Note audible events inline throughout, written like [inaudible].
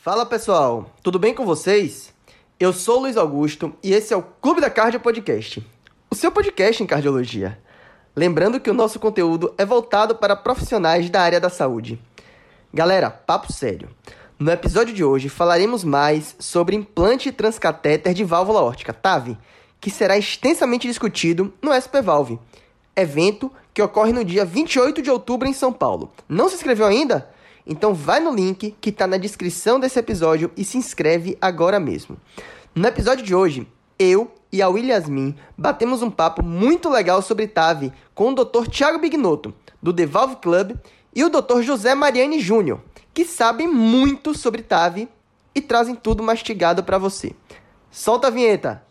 Fala pessoal, tudo bem com vocês? Eu sou Luiz Augusto e esse é o Clube da Cardio Podcast, o seu podcast em cardiologia. Lembrando que o nosso conteúdo é voltado para profissionais da área da saúde. Galera, papo sério. No episódio de hoje falaremos mais sobre implante transcatéter de válvula órtica, TAV, que será extensamente discutido no SP Valve, evento que ocorre no dia 28 de outubro em São Paulo. Não se inscreveu ainda? Então vai no link que está na descrição desse episódio e se inscreve agora mesmo. No episódio de hoje, eu e a Williasmin batemos um papo muito legal sobre TAV com o Dr. Thiago Bignotto, do The Valve Club, e o Dr. José Mariani Júnior, que sabem muito sobre TAV e trazem tudo mastigado para você. Solta a vinheta!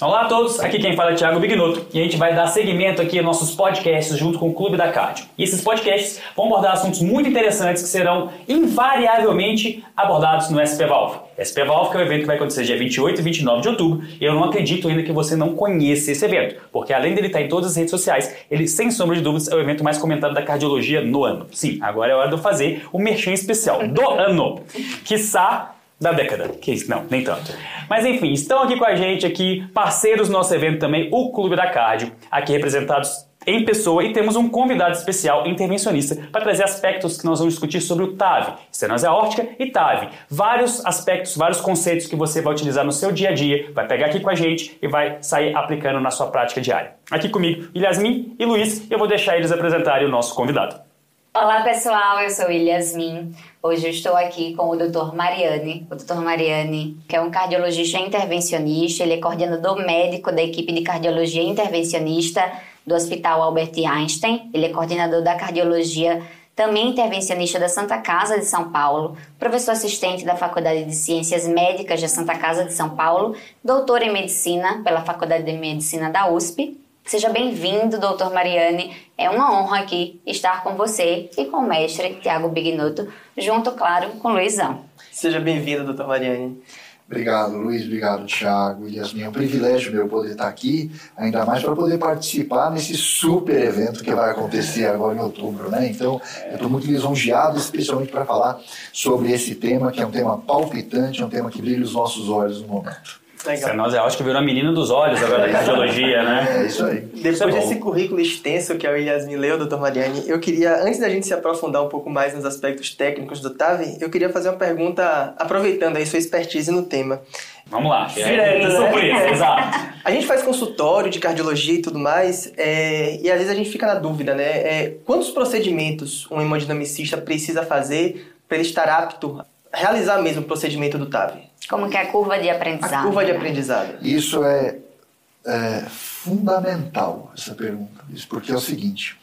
Olá a todos, aqui quem fala é Thiago Bignoto e a gente vai dar seguimento aqui aos nossos podcasts junto com o Clube da Cardio. E esses podcasts vão abordar assuntos muito interessantes que serão invariavelmente abordados no SP Valve. SP Valve que é o evento que vai acontecer dia 28 e 29 de outubro e eu não acredito ainda que você não conheça esse evento, porque além dele estar em todas as redes sociais, ele sem sombra de dúvidas é o evento mais comentado da cardiologia no ano. Sim, agora é hora de eu fazer o merchan especial do ano. Quiçá da década. Que isso? Não, nem tanto. Mas enfim, estão aqui com a gente aqui, parceiros do nosso evento também, o Clube da Cardio, aqui representados em pessoa e temos um convidado especial intervencionista para trazer aspectos que nós vamos discutir sobre o TAV, estenose aórtica e TAV. Vários aspectos, vários conceitos que você vai utilizar no seu dia a dia, vai pegar aqui com a gente e vai sair aplicando na sua prática diária. Aqui comigo, Yasmin e Luiz, eu vou deixar eles apresentarem o nosso convidado. Olá pessoal, eu sou Yasmin. Hoje eu estou aqui com o Dr. Mariane. O Dr. Mariane, que é um cardiologista intervencionista, ele é coordenador médico da equipe de cardiologia intervencionista do Hospital Albert Einstein. Ele é coordenador da cardiologia também intervencionista da Santa Casa de São Paulo, professor assistente da Faculdade de Ciências Médicas da Santa Casa de São Paulo, doutor em medicina pela Faculdade de Medicina da USP Seja bem-vindo, doutor Mariane. É uma honra aqui estar com você e com o mestre Tiago Bignoto, junto, claro, com o Luizão. Seja bem-vindo, doutor Mariane. Obrigado, Luiz. Obrigado, Thiago e Yasmin. É um privilégio meu poder estar aqui, ainda mais para poder participar nesse super evento que vai acontecer agora em outubro, né? Então, eu estou muito lisonjeado, especialmente para falar sobre esse tema, que é um tema palpitante, é um tema que brilha os nossos olhos no momento. Legal. Nós acho que virou a menina dos olhos agora da cardiologia, né? [laughs] É isso aí. Depois Isso é desse currículo extenso que a Yasmin leu, doutor Mariane, eu queria, antes da gente se aprofundar um pouco mais nos aspectos técnicos do TAV, eu queria fazer uma pergunta, aproveitando aí sua expertise no tema. Vamos lá. Direto, né? Surpresa, exato. A gente faz consultório de cardiologia e tudo mais, é, e às vezes a gente fica na dúvida, né? É, quantos procedimentos um hemodinamicista precisa fazer para ele estar apto a realizar mesmo o procedimento do TAV? Como que é a curva de aprendizado? A curva de aprendizado. Isso é, é fundamental, essa pergunta, Luiz, porque é o seguinte: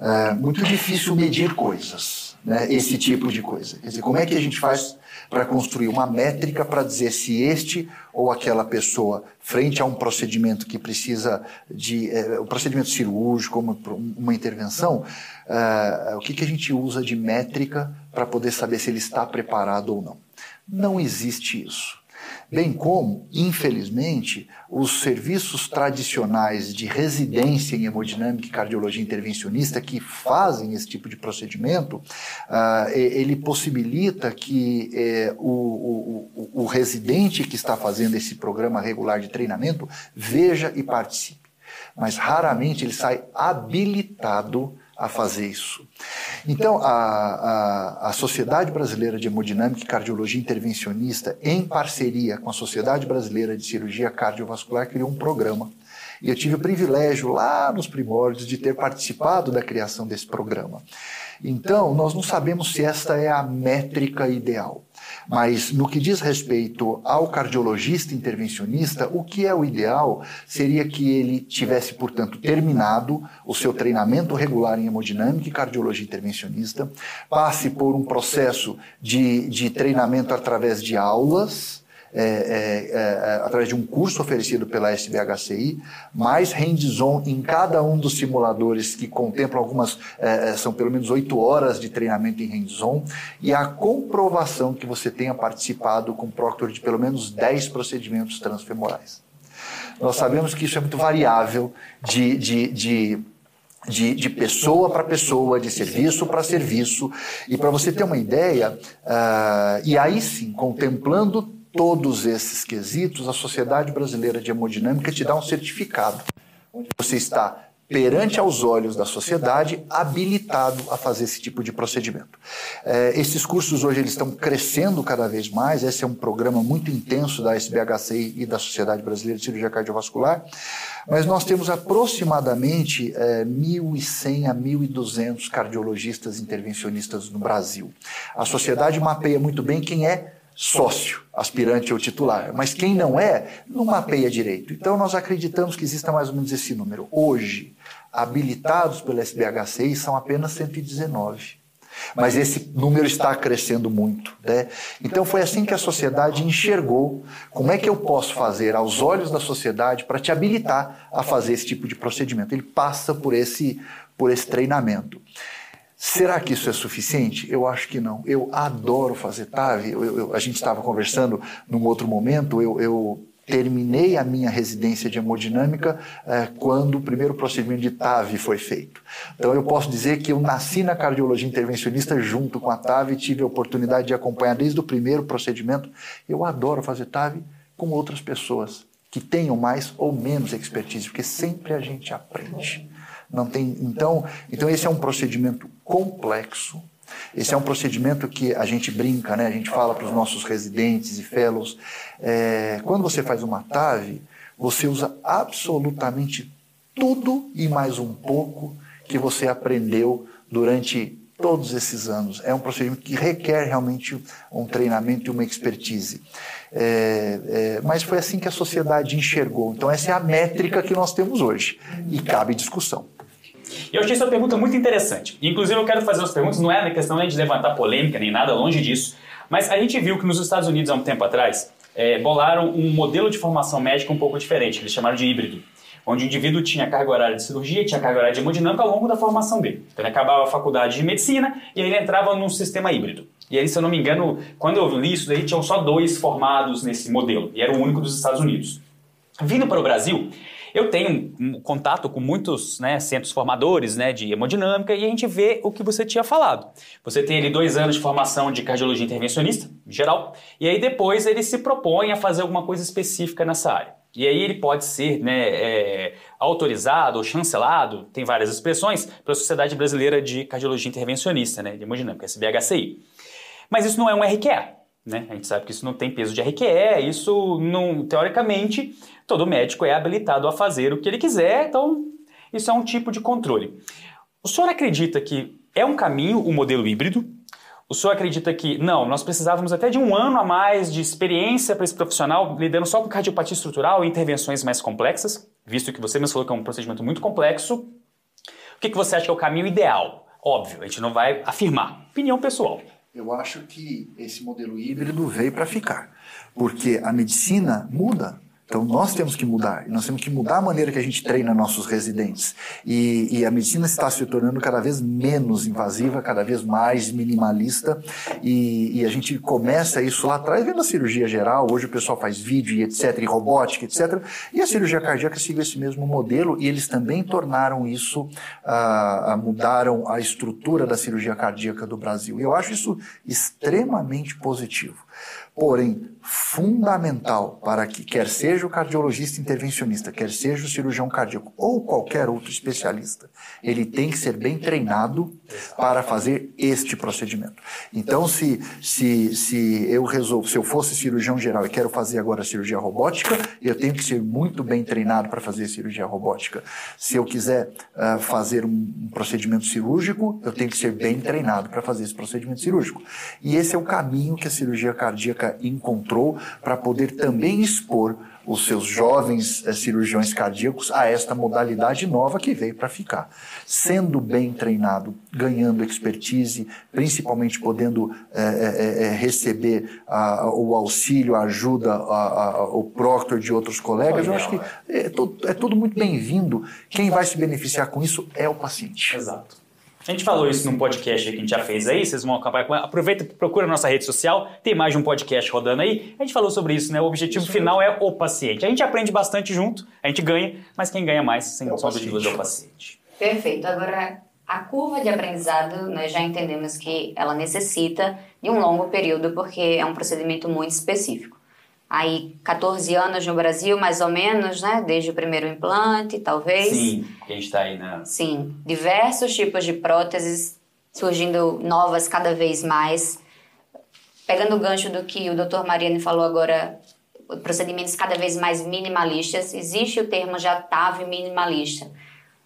é muito difícil medir coisas, né, esse tipo de coisa. Quer dizer, como é que a gente faz para construir uma métrica para dizer se este ou aquela pessoa, frente a um procedimento que precisa de é, um procedimento cirúrgico, uma, uma intervenção, é, o que, que a gente usa de métrica para poder saber se ele está preparado ou não? Não existe isso. Bem como, infelizmente, os serviços tradicionais de residência em hemodinâmica e cardiologia intervencionista que fazem esse tipo de procedimento, uh, ele possibilita que eh, o, o, o, residente que está fazendo esse programa regular de treinamento veja e participe. Mas raramente ele sai habilitado a fazer isso. Então, a, a, a, Sociedade Brasileira de Hemodinâmica e Cardiologia Intervencionista, em parceria com a Sociedade Brasileira de Cirurgia Cardiovascular, criou um programa. E eu tive o privilégio, lá nos primórdios, de ter participado da criação desse programa. Então, nós não sabemos se esta é a métrica ideal. Mas no que diz respeito ao cardiologista intervencionista, o que é o ideal seria que ele tivesse, portanto, terminado o seu treinamento regular em hemodinâmica e cardiologia intervencionista, passe por um processo de, de treinamento através de aulas, é, é, é, através de um curso oferecido pela SBHCI, mais hands-on em cada um dos simuladores que contemplam algumas, é, é, são pelo menos oito horas de treinamento em hands-on, e a comprovação que você tenha participado com Proctor de pelo menos 10 procedimentos transfemorais. Nós sabemos que isso é muito variável de, de, de de, de, pessoa para pessoa, de serviço para serviço. E para você ter uma ideia, uh, e aí sim, contemplando todos esses quesitos, a Sociedade Brasileira de Hemodinâmica te dá um certificado, onde você está perante aos olhos da sociedade, habilitado a fazer esse tipo de procedimento. É, esses cursos hoje eles estão crescendo cada vez mais, esse é um programa muito intenso da SBHCI e da Sociedade Brasileira de Cirurgia Cardiovascular, mas nós temos aproximadamente é, 1.100 a 1.200 cardiologistas intervencionistas no Brasil. A sociedade mapeia muito bem quem é sócio, aspirante ou titular. Mas quem não é, não mapeia direito. Então nós acreditamos que exista mais ou menos esse número. Hoje, habilitados pela SBHCI são apenas 119. Mas esse número está crescendo muito. Né? Então foi assim que a sociedade enxergou como é que eu posso fazer aos olhos da sociedade para te habilitar a fazer esse tipo de procedimento. Ele passa por esse, por esse treinamento. Será que isso é suficiente? Eu acho que não. Eu adoro fazer TAV. Eu, eu, a gente estava conversando num outro momento. Eu, eu, terminei a minha residência de hemodinâmica eh, quando o primeiro procedimento de TAV foi feito. Então eu posso dizer que eu nasci na cardiologia intervencionista junto com a TAV e tive a oportunidade de acompanhar desde o primeiro procedimento. Eu adoro fazer TAV com outras pessoas que tenham mais ou menos expertise, porque sempre a gente aprende. Não tem, então, então esse é um procedimento complexo. Esse é um procedimento que a gente brinca, né? A gente fala para os nossos residentes e fellows. É, quando você faz uma TAV, você usa absolutamente tudo e mais um pouco que você aprendeu durante todos esses anos. É um procedimento que requer realmente um treinamento e uma expertise. É, é, mas foi assim que a sociedade enxergou. Então, essa é a métrica que nós temos hoje. E cabe discussão. Eu achei essa pergunta muito interessante. Inclusive, eu quero fazer as perguntas, não é na questão nem de levantar polêmica, nem nada, longe disso. Mas a gente viu que nos Estados Unidos, há um tempo atrás, é, bolaram um modelo de formação médica um pouco diferente, eles chamaram de híbrido. Onde o indivíduo tinha carga horária de cirurgia, tinha carga horária de hemodinâmica ao longo da formação dele. Então, ele acabava a faculdade de medicina e aí ele entrava num sistema híbrido. E aí, se eu não me engano, quando eu li isso, daí tinham só dois formados nesse modelo, e era o único dos Estados Unidos. Vindo para o Brasil, eu tenho um contato com muitos né, centros formadores né, de hemodinâmica e a gente vê o que você tinha falado. Você tem ali dois anos de formação de cardiologia intervencionista, geral, e aí depois ele se propõe a fazer alguma coisa específica nessa área. E aí ele pode ser né, é, autorizado ou chancelado, tem várias expressões, pela Sociedade Brasileira de Cardiologia Intervencionista, né, de hemodinâmica, SBHCI. Mas isso não é um RQE. Né? A gente sabe que isso não tem peso de RQE, isso não, teoricamente, todo médico é habilitado a fazer o que ele quiser, então isso é um tipo de controle. O senhor acredita que é um caminho o modelo híbrido? O senhor acredita que, não, nós precisávamos até de um ano a mais de experiência para esse profissional lidando só com cardiopatia estrutural e intervenções mais complexas, visto que você mesmo falou que é um procedimento muito complexo. O que, que você acha que é o caminho ideal? Óbvio, a gente não vai afirmar. Opinião pessoal. Eu acho que esse modelo híbrido veio para ficar, porque a medicina muda então nós temos que mudar, nós temos que mudar a maneira que a gente treina nossos residentes. E, e, a medicina está se tornando cada vez menos invasiva, cada vez mais minimalista, e, e, a gente começa isso lá atrás, vendo a cirurgia geral, hoje o pessoal faz vídeo e etc, e robótica, etc. E a cirurgia cardíaca siga esse mesmo modelo, e eles também tornaram isso, mudaram a estrutura da cirurgia cardíaca do Brasil. E eu acho isso extremamente positivo. Porém, fundamental para que, quer seja o cardiologista intervencionista, quer seja o cirurgião cardíaco ou qualquer outro especialista, ele tem que ser bem treinado para fazer este procedimento. Então, se, se, se eu resolvo, se eu fosse cirurgião geral e quero fazer agora cirurgia robótica, eu tenho que ser muito bem treinado para fazer cirurgia robótica. Se eu quiser uh, fazer um, procedimento cirúrgico, eu tenho que ser bem treinado para fazer esse procedimento cirúrgico. E esse é o caminho que a cirurgia cardíaca clínica encontrou para poder também expor os seus jovens eh, cirurgiões cardíacos a esta modalidade nova que veio para ficar. Sendo bem treinado, ganhando expertise, principalmente podendo eh, eh, receber o auxílio, a ajuda, o proctor de outros colegas, eu acho que é, é tudo muito bem-vindo. Quem vai se beneficiar com isso é o paciente. Exato. A gente falou isso num podcast que a gente já fez aí, vocês vão acabar com. Aproveita e procura a nossa rede social, tem mais de um podcast rodando aí. A gente falou sobre isso, né? O objetivo isso final é o paciente. A gente aprende bastante junto, a gente ganha, mas quem ganha mais, sem é sombra de dúvida, é o paciente. Perfeito. Agora, a curva de aprendizado, nós já entendemos que ela necessita de um longo período, porque é um procedimento muito específico aí 14 anos no Brasil, mais ou menos, né? Desde o primeiro implante, talvez. Sim, gente está aí, né? Sim, diversos tipos de próteses surgindo novas cada vez mais. Pegando o gancho do que o Dr. Mariano falou agora, procedimentos cada vez mais minimalistas, existe o termo já TAV minimalista.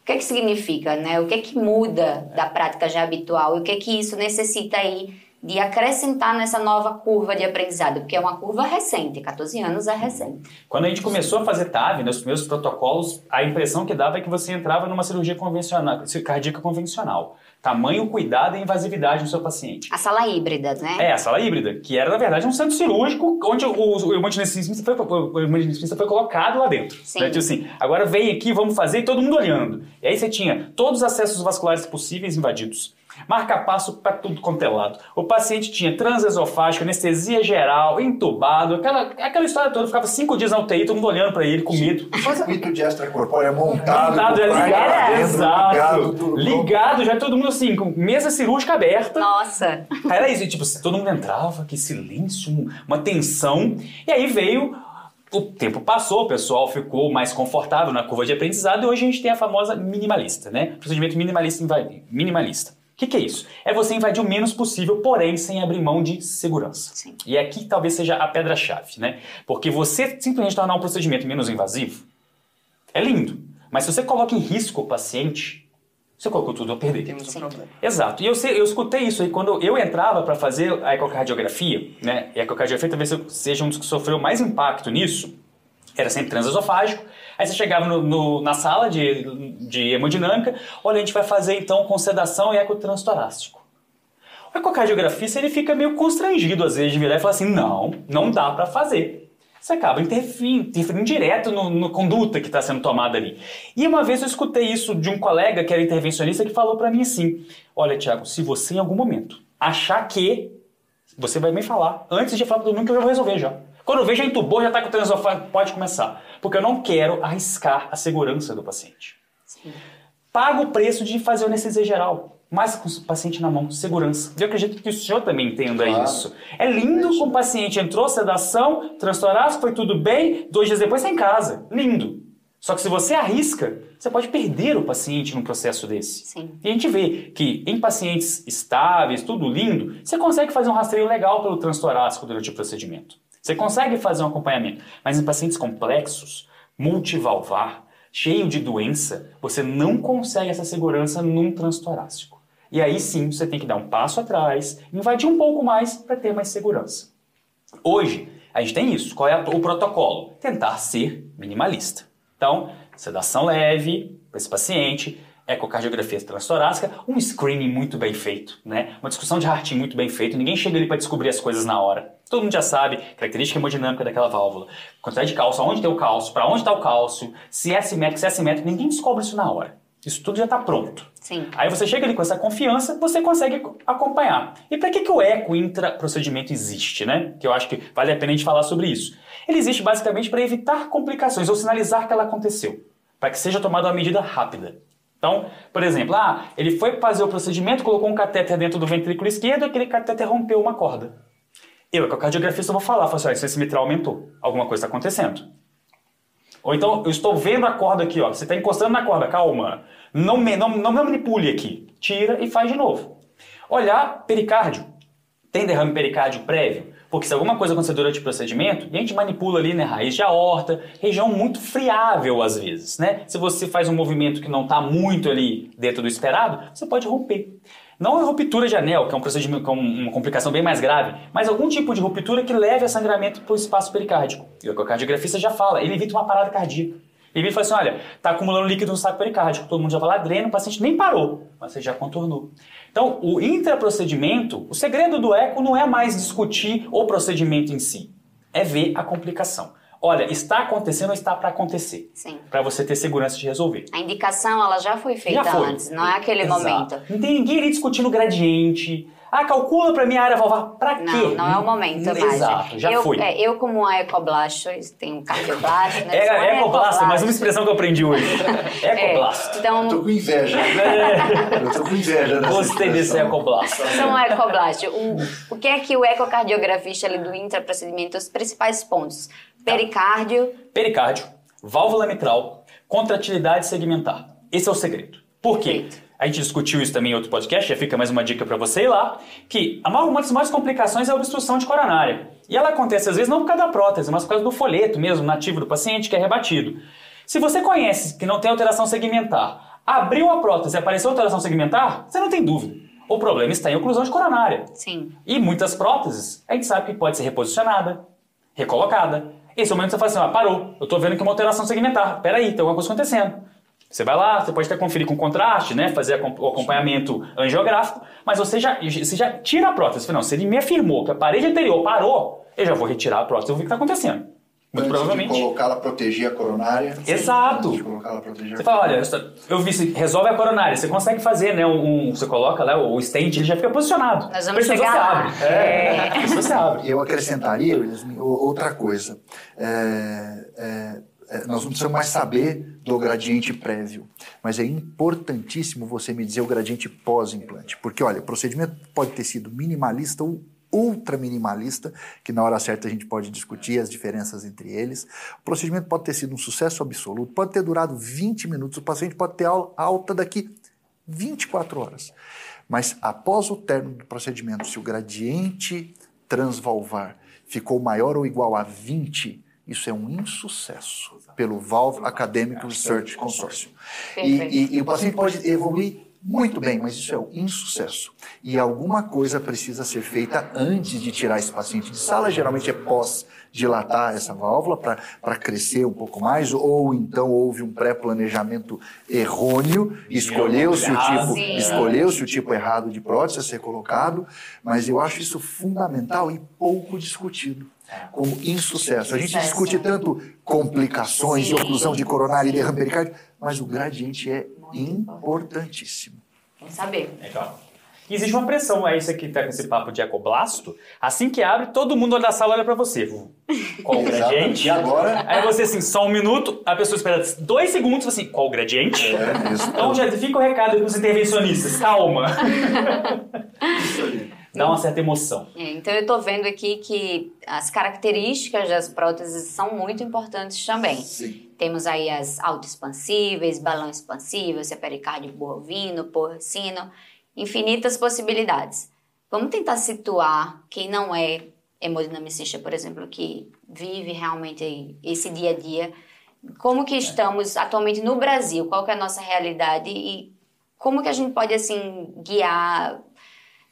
O que é que significa, né? O que é que muda da prática já habitual e o que é que isso necessita aí de acrescentar nessa nova curva de aprendizado, porque é uma curva recente, 14 anos é recente. Quando a gente começou a fazer TAV, nos primeiros protocolos, a impressão que dava é que você entrava numa cirurgia convencional, cardíaca convencional. Tamanho, cuidado e invasividade do seu paciente. A sala híbrida, né? É, a sala híbrida, que era, na verdade, um centro cirúrgico onde o, o imaginicista foi, foi colocado lá dentro. Sim. Né? Tipo assim, agora vem aqui, vamos fazer, e todo mundo olhando. E aí você tinha todos os acessos vasculares possíveis invadidos marca-passo para tudo quanto é lado. O paciente tinha transesofágico, anestesia geral, entubado, aquela, aquela história toda. Ficava cinco dias na UTI, todo mundo olhando para ele com medo. Circuito de extracorpóreo montado. Montado, é ligado, é, exato. Ligado, ligado, já todo mundo assim, com mesa cirúrgica aberta. Nossa. Era isso, tipo, todo mundo entrava, que silêncio, uma tensão. E aí veio o tempo passou, o pessoal ficou mais confortável na curva de aprendizado e hoje a gente tem a famosa minimalista, né? Procedimento minimalista minimalista que, que é isso? É você invadir o menos possível, porém sem abrir mão de segurança. Sim. E aqui talvez seja a pedra-chave, né? Porque você simplesmente tornar um procedimento menos invasivo é lindo. Mas se você coloca em risco o paciente, você colocou tudo a perder. Temos um Sim. problema. Exato. E eu, eu escutei isso aí quando eu entrava para fazer a ecocardiografia, né? E a ecocardiografia talvez seja um dos que sofreu mais impacto nisso. Era sempre transesofágico Aí você chegava no, no, na sala de, de hemodinâmica, olha, a gente vai fazer então com sedação e ecotranstorácico. O ecocardiografista ele fica meio constrangido às vezes de virar e falar assim, não, não dá para fazer. Você acaba interferindo, interferindo direto no, no conduta que está sendo tomada ali. E uma vez eu escutei isso de um colega que era intervencionista que falou para mim assim, olha Tiago, se você em algum momento achar que, você vai me falar, antes de falar para todo mundo que eu já vou resolver já. Quando eu vejo, já entubou, já está com o transofágico, pode começar. Porque eu não quero arriscar a segurança do paciente. Sim. Pago o preço de fazer o anestesia geral, mas com o paciente na mão, segurança. Eu acredito que o senhor também entenda claro. isso. É lindo com o paciente entrou, sedação, transtorácico, foi tudo bem, dois dias depois está em casa. Lindo. Só que se você arrisca, você pode perder o paciente num processo desse. Sim. E a gente vê que em pacientes estáveis, tudo lindo, você consegue fazer um rastreio legal pelo transtorácico durante o procedimento. Você consegue fazer um acompanhamento, mas em pacientes complexos, multivalvar, cheio de doença, você não consegue essa segurança num transtorácico. E aí sim você tem que dar um passo atrás, invadir um pouco mais para ter mais segurança. Hoje, a gente tem isso. Qual é o protocolo? Tentar ser minimalista. Então, sedação leve para esse paciente, ecocardiografia transtorácica, um screening muito bem feito, né? Uma discussão de Harting muito bem feito, ninguém chega ali para descobrir as coisas na hora. Todo mundo já sabe característica hemodinâmica daquela válvula, quantidade de cálcio, aonde tem o cálcio, para onde está o cálcio, se é simétrico, se é assimétrico, ninguém descobre isso na hora. Isso tudo já está pronto. Sim. Aí você chega ali com essa confiança, você consegue acompanhar. E para que, que o eco intraprocedimento existe, né? Que eu acho que vale a pena a gente falar sobre isso. Ele existe basicamente para evitar complicações ou sinalizar que ela aconteceu, para que seja tomada uma medida rápida. Então, por exemplo, ah, ele foi fazer o procedimento, colocou um catéter dentro do ventrículo esquerdo, aquele catéter rompeu uma corda. Eu, com a cardiografista, vou falar, falo assim, esse mitral aumentou, alguma coisa está acontecendo. Ou então, eu estou vendo a corda aqui, ó, você está encostando na corda, calma, não me, não, não me manipule aqui, tira e faz de novo. Olhar pericárdio, tem derrame pericárdio prévio? Porque se alguma coisa acontecer durante o procedimento, a gente manipula ali, né, raiz de aorta, região muito friável às vezes, né? Se você faz um movimento que não está muito ali dentro do esperado, você pode romper. Não é ruptura de anel, que é um procedimento com uma complicação bem mais grave, mas algum tipo de ruptura que leve a sangramento para o espaço pericárdico. E o ecocardiografista já fala, ele evita uma parada cardíaca. Ele fala assim, olha, está acumulando líquido no saco pericárdico, todo mundo já vai lá, drena, o paciente nem parou, mas você já contornou. Então, o intraprocedimento, o segredo do eco não é mais discutir o procedimento em si, é ver a complicação. Olha, está acontecendo ou está para acontecer? Sim. Para você ter segurança de resolver. A indicação, ela já foi feita Já foi. antes, não é aquele Exato. momento. Não tem ninguém ali discutindo gradiente. Ah, calcula para mim a área valvar. Para quê? Não, não é o momento mais. Exato, já eu, foi. é, eu, como uma ecoblasto, tenho um cardioblasto, né? É, é ecoblasto, mais uma expressão que eu aprendi hoje. [laughs] Ecoblasto. Eu Então, tô com inveja. [laughs] É. Eu tô com inveja Gostei desse ecoblasto. uma ecoblasto. O, o que é que o ecocardiografista ali do intraprocedimento, os principais pontos? Pericárdio, Pericárdio, válvula mitral, contratilidade segmentar. Esse é o segredo. Por quê? Perfeito. A gente discutiu isso também em outro podcast, já fica mais uma dica para você ir lá, que uma das maiores complicações é a obstrução de coronária. E ela acontece às vezes não por causa da prótese, mas por causa do folheto mesmo, nativo do paciente, que é rebatido. Se você conhece que não tem alteração segmentar, abriu a prótese e apareceu alteração segmentar, você não tem dúvida. O problema está em oclusão de coronária. sim. E muitas próteses, a gente sabe que pode ser reposicionada, recolocada. Esse momento você fala assim, ah, parou, eu tô vendo que é uma alteração segmentar, peraí, tem alguma coisa acontecendo. Você vai lá, você pode até conferir com contraste, né, fazer o acompanhamento angiográfico, mas você já, você já tira a prótese. Você fala, Não, se ele me afirmou que a parede anterior parou, eu já vou retirar a prótese, eu vou ver o que está acontecendo. Muito Antes provavelmente. de colocá-la proteger a coronária. Exato. Antes de colocá-la proteger Você a fala, olha, eu- vi, resolve a coronária, você consegue fazer, né? Um, você coloca lá o stent, ele já fica posicionado. Nós vamos chegar você lá. abre. É, precisou, você abre. Eu acrescentaria, William, outra coisa. É, é, é, nós não precisamos mais saber do gradiente prévio, mas é importantíssimo você me dizer o gradiente pós-implante. Porque, olha, o procedimento pode ter sido minimalista ou ultra minimalista, que na hora certa a gente pode discutir as diferenças entre eles. O procedimento pode ter sido um sucesso absoluto, pode ter durado 20 minutos, o paciente pode ter al- alta daqui 24 horas. Mas após o término do procedimento, se o gradiente transvalvar ficou maior ou igual a 20, isso é um insucesso pelo Valve Academic Research Consortium. E, e- e o paciente pode evoluir muito bem, mas isso é um insucesso. E alguma coisa precisa ser feita antes de tirar esse paciente de sala, geralmente é pós dilatar essa válvula para crescer um pouco mais, ou então houve um pré-planejamento errôneo, escolheu-se o tipo, escolheu-se o tipo errado de prótese a ser colocado, mas eu acho isso fundamental e pouco discutido como insucesso. A gente Insucesso. discute tanto complicações de Sim. oclusão de coronária e derrame pericárdio, mas o gradiente é importantíssimo. Vamos saber. Legal. E existe uma pressão, é isso aqui tá com esse papo de ecoblasto. Assim que abre, todo mundo da sala olha pra você. Qual o gradiente? E agora? Aí você assim, só um minuto, a pessoa espera dois segundos e fala assim, qual o gradiente? É isso. Então já fica o recado aí pros intervencionistas, calma. [laughs] Isso ali. Dá uma certa emoção. É, então eu tô vendo aqui que as características das próteses são muito importantes também. Sim. Temos aí as autoexpansíveis, balão expansível, se é pericárdio bovino, porcino, infinitas possibilidades. Vamos tentar situar quem não é hemodinamicista, por exemplo, que vive realmente esse dia a dia. Como que estamos atualmente no Brasil? Qual que é a nossa realidade e como que a gente pode assim guiar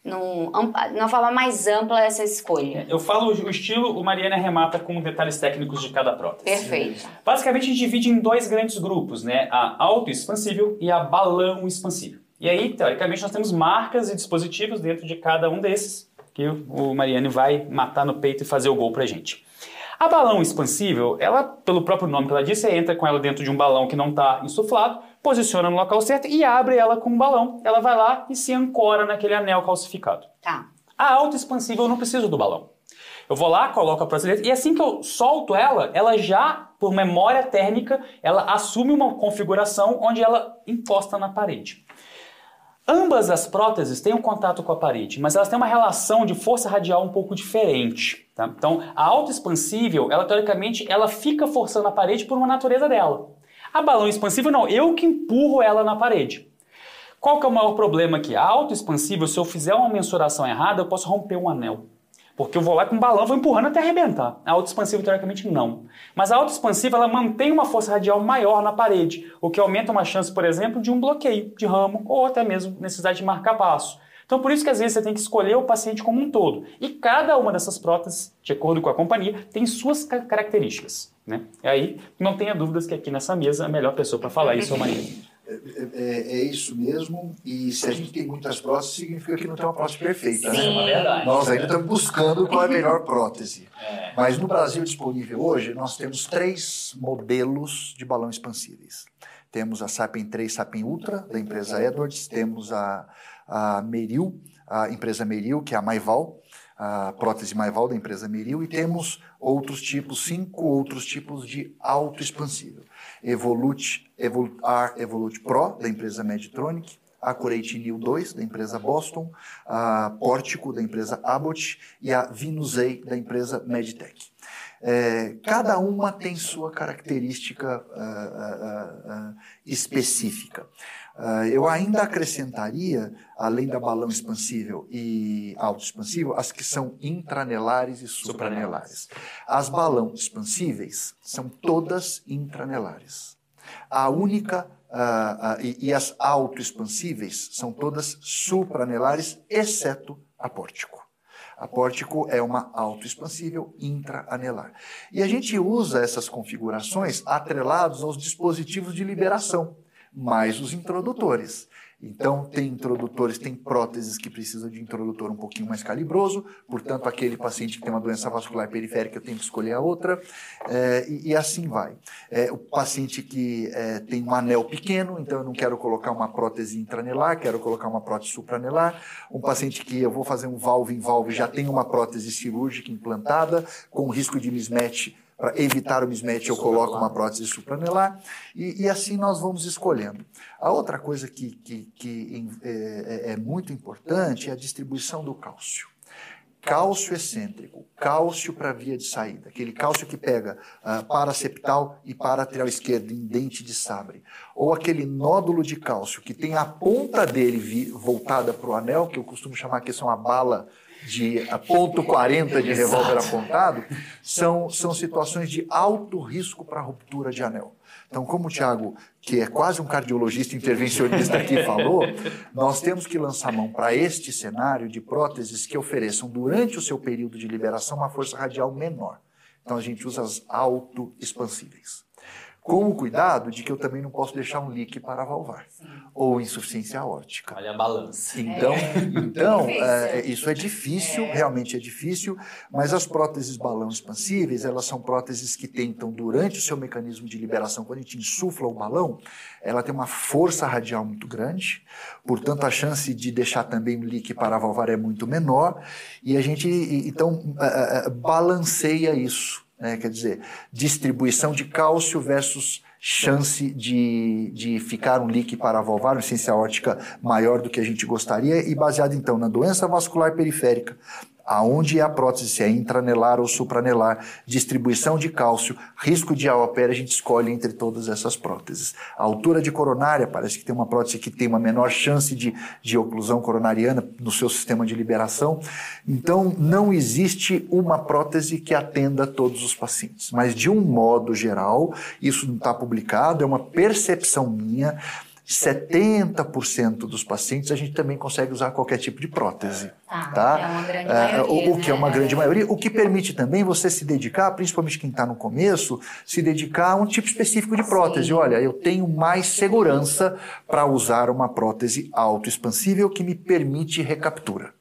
num, ampa- de uma forma mais ampla essa escolha? Eu falo o estilo, o Mariana arremata com detalhes técnicos de cada prótese. Perfeito. Basicamente, a gente divide em dois grandes grupos, né? A autoexpansível e a balão expansível. E aí, teoricamente, nós temos marcas e dispositivos dentro de cada um desses, que o Mariane vai matar no peito e fazer o gol pra gente. A balão expansível, ela, pelo próprio nome que ela disse, entra com ela dentro de um balão que não está insuflado, posiciona no local certo e abre ela com um balão. Ela vai lá e se ancora naquele anel calcificado. Tá. A autoexpansível eu não preciso do balão. Eu vou lá, coloco a dentro, e assim que eu solto ela, ela já, por memória térmica, ela assume uma configuração onde ela encosta na parede. Ambas as próteses têm um contato com a parede, mas elas têm uma relação de força radial um pouco diferente. tá? Então, a autoexpansível, ela teoricamente, ela fica forçando a parede por uma natureza dela. A balão expansível não, eu que empurro ela na parede. Qual que é o maior problema aqui? A autoexpansível, se eu fizer uma mensuração errada, eu posso romper um anel. Porque eu vou lá com balão, vou empurrando até arrebentar. A autoexpansiva, teoricamente, não. Mas a autoexpansiva, ela mantém uma força radial maior na parede, o que aumenta uma chance, por exemplo, de um bloqueio de ramo ou até mesmo necessidade de marcar passo. Então, por isso que às vezes você tem que escolher o paciente como um todo. E cada uma dessas próteses, de acordo com a companhia, tem suas características. Né? E aí, não tenha dúvidas que aqui nessa mesa a melhor pessoa para falar isso é o Maria. É, é, é, isso mesmo, e se a gente tem muitas próteses, significa que não tem uma prótese perfeita. Né? Sim. É Nós ainda estamos buscando qual é a melhor prótese. [laughs] É. Mas no Brasil disponível hoje, nós temos três modelos de balão expansíveis. Temos a Sapien 3 Sapien Ultra, da empresa Edwards, temos a, a Meril, a empresa Meril, que é a Maival, a prótese Maival da empresa Meril, e temos outros tipos, cinco outros tipos de autoexpansível. Evolute, R Evolute Pro, da empresa Medtronic, a Nil 2, da empresa Boston, a Pórtico, da empresa Abbott, e a Vinusei, da empresa Meditech. É, cada uma tem sua característica uh, uh, uh, específica. Eu ainda acrescentaria, além da balão expansível e autoexpansível, as que são intranelares e supranelares. As balão expansíveis são todas intranelares. A única e, e as autoexpansíveis são todas supranelares, exceto a pórtico. A pórtico é uma autoexpansível intraanelar. E a gente usa essas configurações atrelados aos dispositivos de liberação, mais os introdutores. Então, tem introdutores, tem próteses que precisam de introdutor um pouquinho mais calibroso, portanto, aquele paciente que tem uma doença vascular periférica, eu tenho que escolher a outra, é, e, e, assim vai. É, o paciente que é, tem um anel pequeno, então eu não quero colocar uma prótese intranelar, quero colocar uma prótese supranelar. Um paciente que eu vou fazer um valve em valve, já tem uma prótese cirúrgica implantada, com risco de mismatch para evitar o mismatch, eu coloco uma prótese supranelar e, e, assim nós vamos escolhendo. A outra coisa que, que, que é, é, é muito importante é a distribuição do cálcio cálcio excêntrico, cálcio para via de saída, aquele cálcio que pega uh, paraseptal e paratrial esquerdo em dente de sabre, ou aquele nódulo de cálcio que tem a ponta dele voltada para o anel, que eu costumo chamar que são a bala de ponto 40 de revólver apontado, são, são situações de alto risco para ruptura de anel. Então, como o Tiago, que é quase um cardiologista intervencionista aqui falou, nós temos que lançar mão para este cenário de próteses que ofereçam, durante o seu período de liberação, uma força radial menor. Então, a gente usa as autoexpansíveis com o cuidado de que eu também não posso deixar um leak paravalvar Sim. ou insuficiência aórtica. Olha a balança. Então, é. [laughs] então é, isso é difícil, é. realmente é difícil, mas as próteses balão expansíveis, elas são próteses que tentam, durante o seu mecanismo de liberação, quando a gente insufla o balão, ela tem uma força radial muito grande, portanto a chance de deixar também o leak paravalvar é muito menor, e a gente, então, balanceia isso. Né? Quer dizer, distribuição de cálcio versus chance de, de ficar um leak paravalvar, uma essência ótica maior do que a gente gostaria, e baseado então na doença vascular periférica, aonde é a prótese, se é intranelar ou supranelar, distribuição de cálcio, risco de AOP, a gente escolhe entre todas essas próteses. A altura de coronária, parece que tem uma prótese que tem uma menor chance de, de oclusão coronariana no seu sistema de liberação. Então, não existe uma prótese que atenda todos os pacientes. Mas, de um modo geral, isso não está publicado, é uma percepção minha, 70% dos pacientes a gente também consegue usar qualquer tipo de prótese. Ah, tá? É uma grande maioria, o, o que né? é uma grande maioria, o que permite também você se dedicar, principalmente quem está no começo, se dedicar a um tipo específico de prótese. Sim. Olha, eu tenho mais segurança para usar uma prótese autoexpansível que me permite recaptura.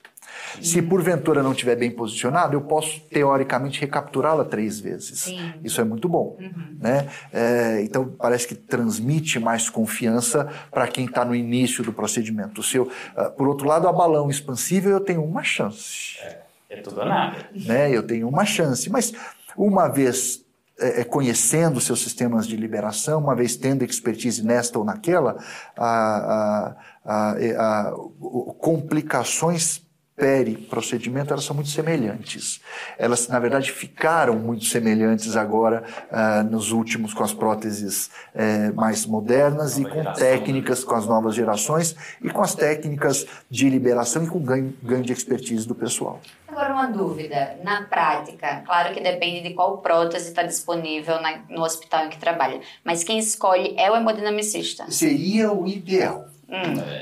Se porventura não estiver bem posicionado, eu posso teoricamente recapturá-la três vezes. Sim. Isso é muito bom. Uhum. Né? É, então parece que transmite mais confiança para quem está no início do procedimento. O seu, uh, por outro lado, a balão expansível eu tenho uma chance. É, é tudo ou nada. Né? Eu tenho uma chance, mas uma vez é, é conhecendo seus sistemas de liberação, uma vez tendo expertise nesta ou naquela, a, a, a, a complicações peri-procedimento, elas são muito semelhantes. Elas, na verdade, ficaram muito semelhantes agora, uh, nos últimos, com as próteses uh, mais modernas Nova e com geração. técnicas, com as novas gerações e com as técnicas de liberação e com ganho, ganho de expertise do pessoal. Agora, uma dúvida. Na prática, claro que depende de qual prótese está disponível na, no hospital em que trabalha, mas quem escolhe é o hemodinamicista? Seria o ideal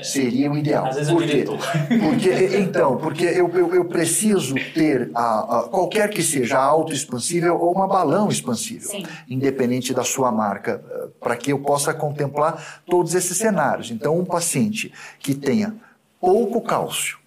Seria o ideal. Às vezes o Por quê? [laughs] Porque, então, porque eu, eu, eu preciso ter a, a- qualquer que seja a autoexpansível ou uma balão expansível, Sim. independente da sua marca, para que eu possa contemplar todos esses cenários. Então, um paciente que tenha pouco cálcio,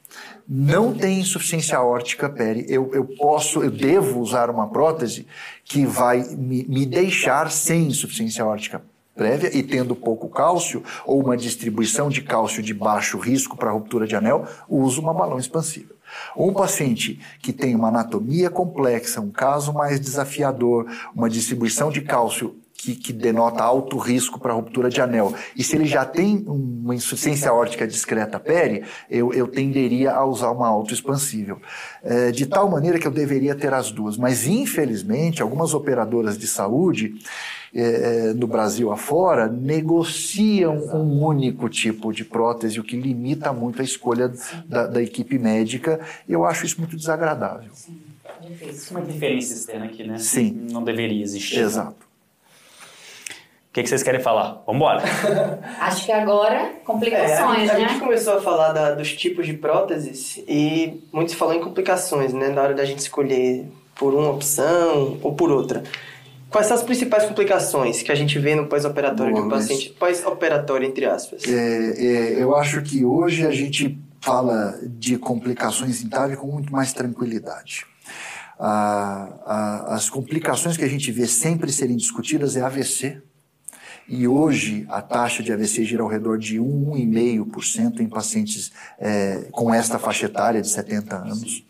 não tem insuficiência aórtica, Peri, eu, eu posso, eu devo usar uma prótese que vai me, me deixar sem insuficiência aórtica prévia e tendo pouco cálcio ou uma distribuição de cálcio de baixo risco para ruptura de anel, uso uma balão expansível. Um paciente que tem uma anatomia complexa, um caso mais desafiador, uma distribuição de cálcio que, que denota alto risco para ruptura de anel, e se ele já tem uma insuficiência aórtica discreta peri, eu, eu tenderia a usar uma autoexpansível. É, de tal maneira que eu deveria ter as duas. Mas, infelizmente, algumas operadoras de saúde é, é, no Brasil afora negociam um único tipo de prótese, o que limita muito a escolha da, da equipe médica. Eu acho isso muito desagradável. Difícil. Uma interferência externa aqui, né? Sim. Não deveria existir. Exato. O que, que vocês querem falar? Vambora. [laughs] Acho que agora, É, a, complicações, gente, a né? gente começou a falar da- dos tipos de próteses e muito se falou em complicações, né? Na hora da gente escolher por uma opção ou por outra. Quais são as principais complicações que a gente vê no pós-operatório de um paciente? Pós-operatório, entre aspas. É, é, eu acho que hoje a gente fala de complicações em TAV com muito mais tranquilidade. Ah, ah, as complicações que a gente vê sempre serem discutidas é AVC. E hoje a taxa de AVC gira ao redor de 1,5% em pacientes é, com esta faixa etária de 70 anos.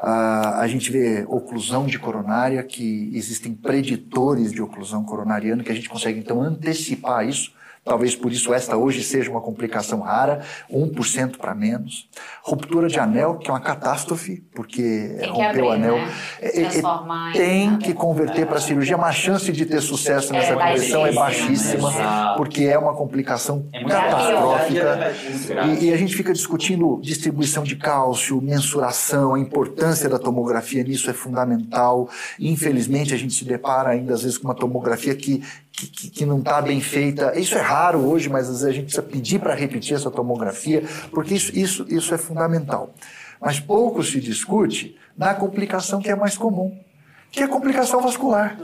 Ah, a gente vê oclusão de coronária, que existem preditores de oclusão coronariana, que a gente consegue então antecipar isso. Talvez por isso esta hoje seja uma complicação rara, 1% para menos. Ruptura de anel, que é uma catástrofe, porque Tem rompeu o anel. né? É, é, tem que converter para cirurgia, mas a chance de ter sucesso nessa É conversão é baixíssima, porque é uma complicação É muito catastrófica. E, e a gente fica discutindo distribuição de cálcio, mensuração, a importância da tomografia nisso é fundamental. Infelizmente, a gente se depara ainda às vezes com uma tomografia que, que, que- que não está bem feita. Isso é raro hoje, mas às vezes a gente precisa pedir para repetir essa tomografia, porque isso, isso, isso é fundamental. Mas pouco se discute na complicação que é mais comum. Que é a complicação vascular.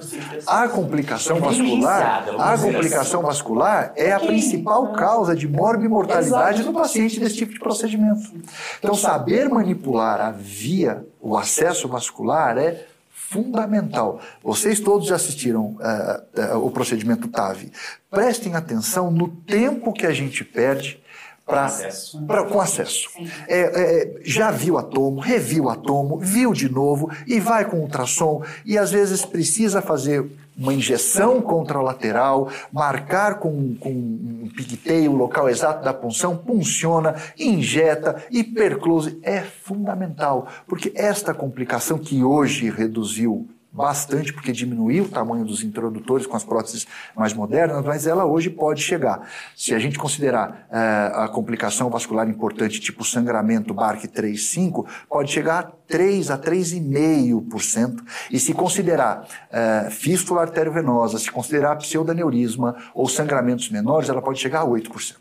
A complicação vascular, a complicação vascular é a principal causa de morbimortalidade no paciente desse tipo de procedimento. Então, saber manipular a via, o acesso vascular é fundamental. Vocês todos já assistiram eh, eh, o procedimento TAV. Prestem atenção no tempo que a gente perde para acesso. com acesso. É, é, já viu atomo, reviu atomo, viu de novo e vai com ultrassom e às vezes precisa fazer uma injeção contralateral, marcar com, com um pigtail o local exato da punção, punciona, injeta, hiperclose, é fundamental, porque esta complicação que hoje reduziu bastante, porque diminuiu o tamanho dos introdutores com as próteses mais modernas, mas ela hoje pode chegar. Se a gente considerar eh, a complicação vascular importante, tipo sangramento BARC 3,5, pode chegar a 3 a 3,5%. E se considerar eh, fístula arteriovenosa, se considerar pseudaneurisma ou sangramentos menores, ela pode chegar a 8%.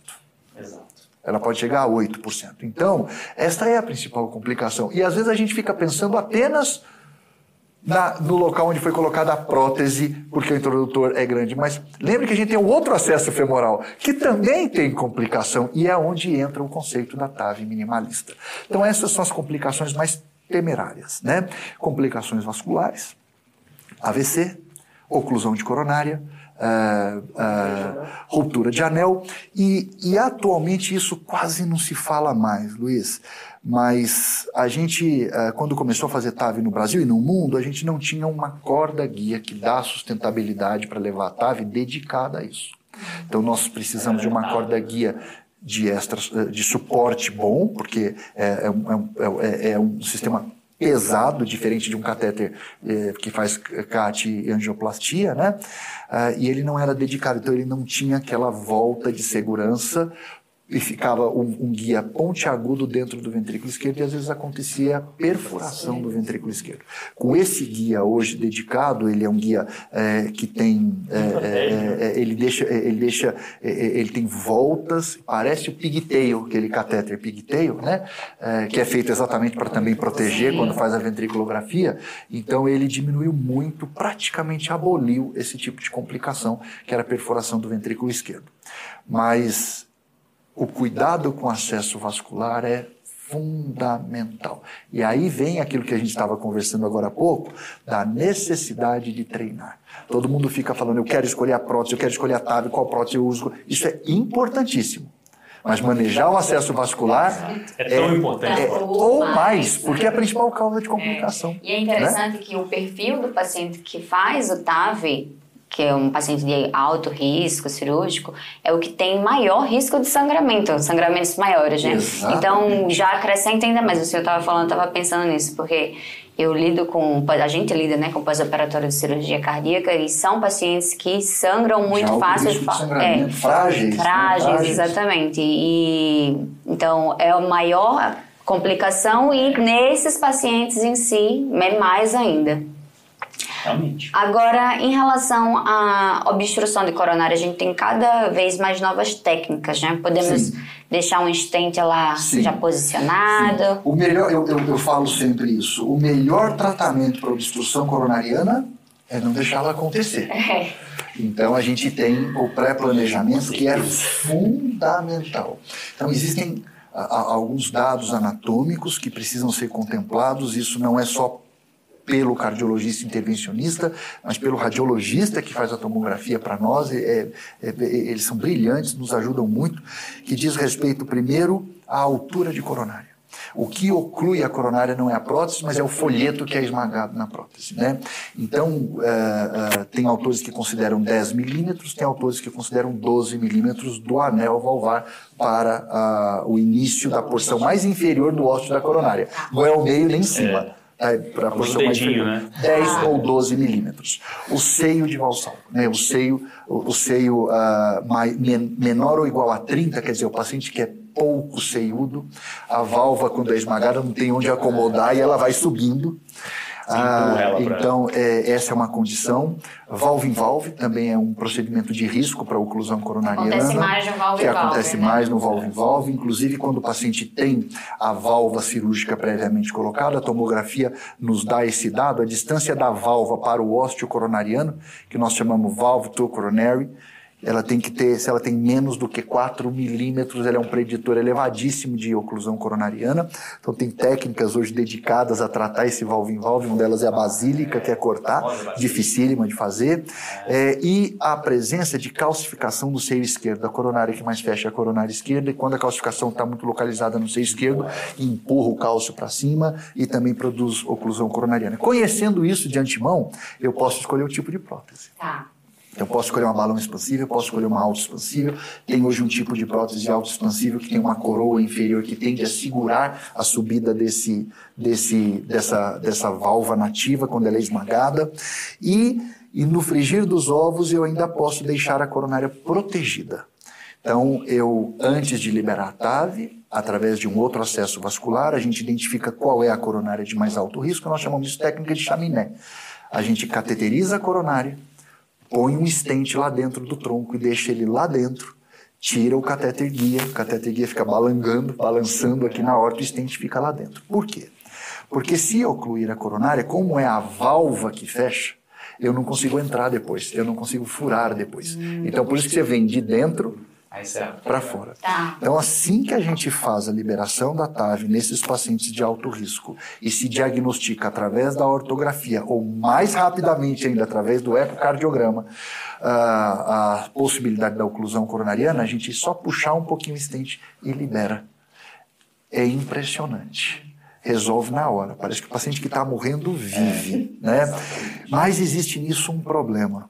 Exato. Ela pode chegar a 8%. Então, esta é a principal complicação. E às vezes a gente fica pensando apenas na- no local onde foi colocada a prótese, porque o introdutor é grande. Mas lembre que a gente tem um outro acesso femoral, que também tem complicação, e é onde entra o conceito da TAV minimalista. Então, essas são as complicações mais temerárias, né? Complicações vasculares, AVC, oclusão de coronária, ah, ah, ruptura de anel, e, e atualmente isso quase não se fala mais, Luiz. Mas a gente, ah, quando começou a fazer TAV no Brasil e no mundo, a gente não tinha uma corda guia que dá sustentabilidade para levar a TAV dedicada a isso. Então nós precisamos de uma corda guia de extras, eh, de suporte bom, porque é, é é é- é um sistema pesado, diferente de um catéter eh, que faz CAT e angioplastia, né? Ah, e ele não era dedicado, então ele não tinha aquela volta de segurança e ficava um, um, guia pontiagudo dentro do ventrículo esquerdo e às vezes acontecia perfuração do ventrículo esquerdo. Com esse guia hoje dedicado, ele é um guia é, que tem, é, é, é ele deixa, é, ele deixa, é, ele tem voltas, parece o pigtail, aquele catéter pigtail, né, que é feito exatamente para também proteger quando faz a ventriculografia. Então ele diminuiu muito, praticamente aboliu esse tipo de complicação que era a perfuração do ventrículo esquerdo. Mas o cuidado com acesso vascular é fundamental. E aí vem aquilo que a gente estava conversando agora há pouco, da necessidade de treinar. Todo mundo fica falando, eu quero escolher a prótese, eu quero escolher a TAV, qual prótese eu uso. Isso é importantíssimo. Mas manejar o acesso vascular é tão é, importante. É, ou mais, porque é a principal causa de complicação. É. E é interessante né? que o perfil do paciente que faz o TAV que é um paciente de alto risco cirúrgico, é o que tem maior risco de sangramento, sangramentos maiores, né? Exatamente. Então, já acrescenta ainda mais. O senhor estava falando, estava pensando nisso, porque eu lido com, a gente lida, né, com pós-operatório de cirurgia cardíaca e são pacientes que sangram muito fácil. De é, frágeis. Né? Frágeis, frágeis, exatamente. E, então, é a maior complicação e nesses pacientes em si, é mais ainda. Realmente. Agora, em relação à obstrução de coronária, a gente tem cada vez mais novas técnicas, né? Podemos Sim. deixar um stent lá Sim. já posicionado. Sim. O melhor, eu, eu, eu falo sempre isso, o melhor tratamento para obstrução coronariana é não deixá-la acontecer. [laughs] É. Então a gente tem o pré-planejamento que é fundamental. Então existem a, a, alguns dados anatômicos que precisam ser contemplados, isso não é só pelo cardiologista intervencionista, mas pelo radiologista que faz a tomografia para nós. É, é, é, eles são brilhantes, nos ajudam muito, que diz respeito, primeiro, à altura de coronária. O que oclui a coronária não é a prótese, mas é o folheto que é esmagado na prótese. Né? Então, uh, uh, tem autores que consideram 10 milímetros, tem autores que consideram 12 milímetros do anel valvar para uh, o início da porção mais inferior do ósseo da coronária. Não é o meio nem em cima. É para a porção mais né? 10 ah. ou 12 milímetros. O seio de Valsalva, né? o seio, o, o seio uh, mai, men, menor ou igual a 30, quer dizer, o paciente que é pouco seiudo, a válvula, quando é esmagada, não tem onde acomodar e ela vai subindo. Ah, então, é, essa é uma condição. Valve em valve também é um procedimento de risco para a oclusão coronariana. Acontece mais no valve Que acontece né? mais no valve em valve. Inclusive, quando o paciente tem a válvula cirúrgica previamente colocada, a tomografia nos dá esse dado, a distância da válvula para o ósteo coronariano, que nós chamamos valve to coronary, ela tem que ter, se ela tem menos do que 4 milímetros, ela é um preditor elevadíssimo de oclusão coronariana. Então tem técnicas hoje dedicadas a tratar esse valve em valve, uma delas é a basílica, que é cortar, dificílima de fazer, é, e a presença de calcificação do seio esquerdo, a coronária que mais fecha a coronária esquerda, e quando a calcificação está muito localizada no seio esquerdo, empurra o cálcio para cima e também produz oclusão coronariana. Conhecendo isso de antemão, eu posso escolher o tipo de prótese. Tá. Eu posso escolher uma balão expansível, posso escolher uma auto-expansível. Tem hoje um tipo de prótese auto-expansível que tem uma coroa inferior que tende a segurar a subida desse, desse, dessa, dessa válvula nativa quando ela é esmagada. E, e no frigir dos ovos eu ainda posso deixar a coronária protegida. Então, eu, antes de liberar a TAV, através de um outro acesso vascular, a gente identifica qual é a coronária de mais alto risco, nós chamamos de técnica de chaminé. A gente cateteriza a coronária, põe um estente lá dentro do tronco e deixa ele lá dentro, tira o catéter guia, o catéter guia fica balangando, balançando aqui na horta o estente fica lá dentro. Por quê? Porque se ocluir a coronária, como é a válvula que fecha, eu não consigo entrar depois, eu não consigo furar depois. Então, por isso que você vem de dentro para fora. Tá. Então, assim que a gente faz a liberação da TAV nesses pacientes de alto risco e se diagnostica através da ortografia, ou mais rapidamente ainda através do ecocardiograma, a, a possibilidade da oclusão coronariana, a gente só puxar um pouquinho o estente e libera. É impressionante resolve na hora. Parece que o paciente que está morrendo vive, né? Mas existe nisso um problema.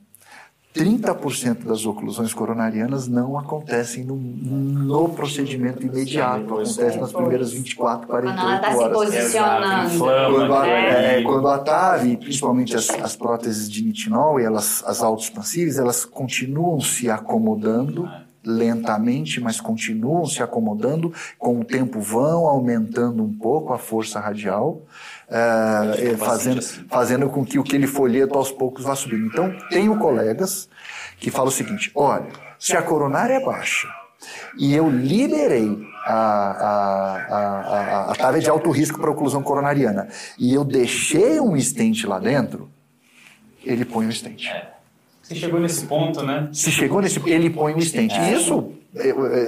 30% das oclusões coronarianas não acontecem no, no procedimento imediato, acontece nas primeiras 24, 48 horas. Quando ela está se posicionando. Quando a, é, quando a TAV, principalmente as, as próteses de nitinol e elas, as autoexpansíveis, elas continuam se acomodando lentamente, mas continuam se acomodando, com o tempo vão aumentando um pouco a força radial, é, fazendo, fazendo com que o que ele folheto aos poucos vá subindo. Então, tenho colegas que falam o seguinte: olha, se a coronária é baixa e eu liberei a, a, a, a, a de alto risco para oclusão coronariana e eu deixei um estente lá dentro, ele põe o estente. Se chegou nesse ponto, né? Se chegou nesse ele põe um estente. É. Isso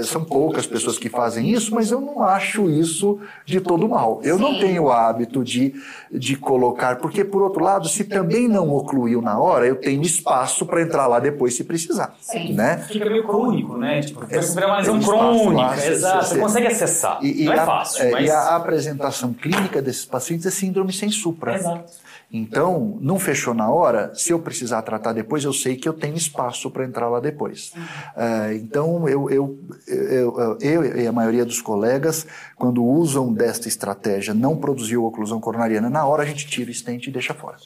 são poucas pessoas que fazem isso, mas eu não acho isso de todo mal. Eu Sim. não tenho o hábito de, de colocar, porque por outro lado, se também não ocluiu na hora, eu tenho espaço para entrar lá depois se precisar. Sim. Né? Fica meio crônico, né? Tipo, é, é uma lesão crônica, exato. Você consegue acessar. E, não é fácil. É, mas... E a apresentação clínica desses pacientes é síndrome sem supra. Exato. Então, não fechou na hora, se eu precisar tratar depois, eu sei que eu tenho espaço para entrar lá depois. Uh, então, eu, eu, eu, eu, e a maioria dos colegas, quando usam desta estratégia, não produziu oclusão coronariana, na hora a gente tira o stent e deixa fora.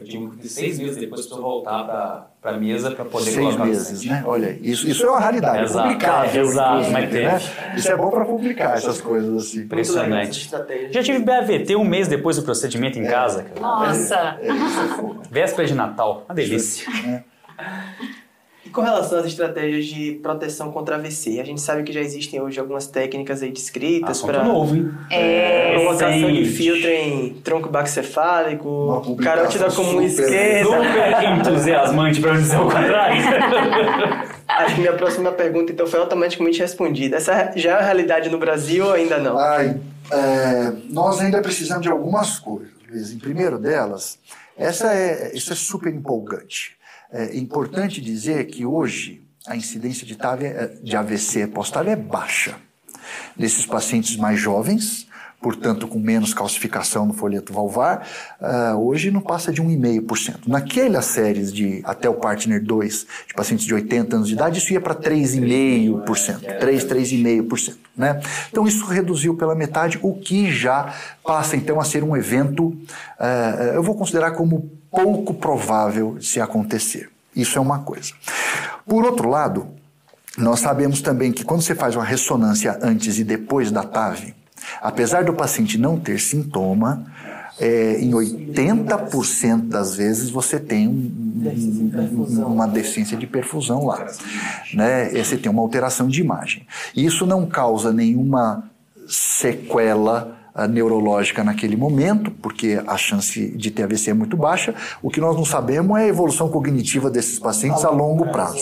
Eu tive que seis meses depois para voltar para a mesa para poder seis colocar meses, né? Olha, isso, isso é uma raridade, é exato, publicável, é, exato, mas né? Isso é bom para publicar essas coisas assim. Impressionante. Já tive BAVT um mês depois do procedimento em é. casa. Cara. Nossa! É, é Véspera de Natal, uma delícia. É com relação às estratégias de proteção contra AVC, a gente sabe que já existem hoje algumas técnicas aí descritas para novo, hein? É, colocação de filtro em tronco baxcefálico, carótida comum esquerda. Super [laughs] entusiasmante para dizer o contrário. [laughs] Acho que minha próxima pergunta então foi automaticamente respondida. Essa já é a realidade no Brasil ou ainda não? Ai, é, nós ainda precisamos de algumas coisas. Em primeiro delas, essa é, isso é super empolgante. É importante dizer que hoje a incidência de, TAV, é, de AVC pós-TAV é baixa. Nesses pacientes mais jovens, portanto com menos calcificação no folheto valvar, uh, hoje não passa de 1,5%. Naquelas séries de até o Partner 2, de pacientes de 80 anos de idade, isso ia para 3,5%, 3, 3,5%. Né? Então isso reduziu pela metade, o que já passa então a ser um evento, uh, eu vou considerar como pouco provável se acontecer. Isso é uma coisa. Por outro lado, nós sabemos também que quando você faz uma ressonância antes e depois da TAV, apesar do paciente não ter sintoma, é, em 80% das vezes você tem um, uma deficiência de perfusão lá. Né? Você tem uma alteração de imagem. Isso não causa nenhuma sequela neurológica naquele momento, porque a chance de ter AVC é muito baixa. O que nós não sabemos é a evolução cognitiva desses pacientes a longo prazo.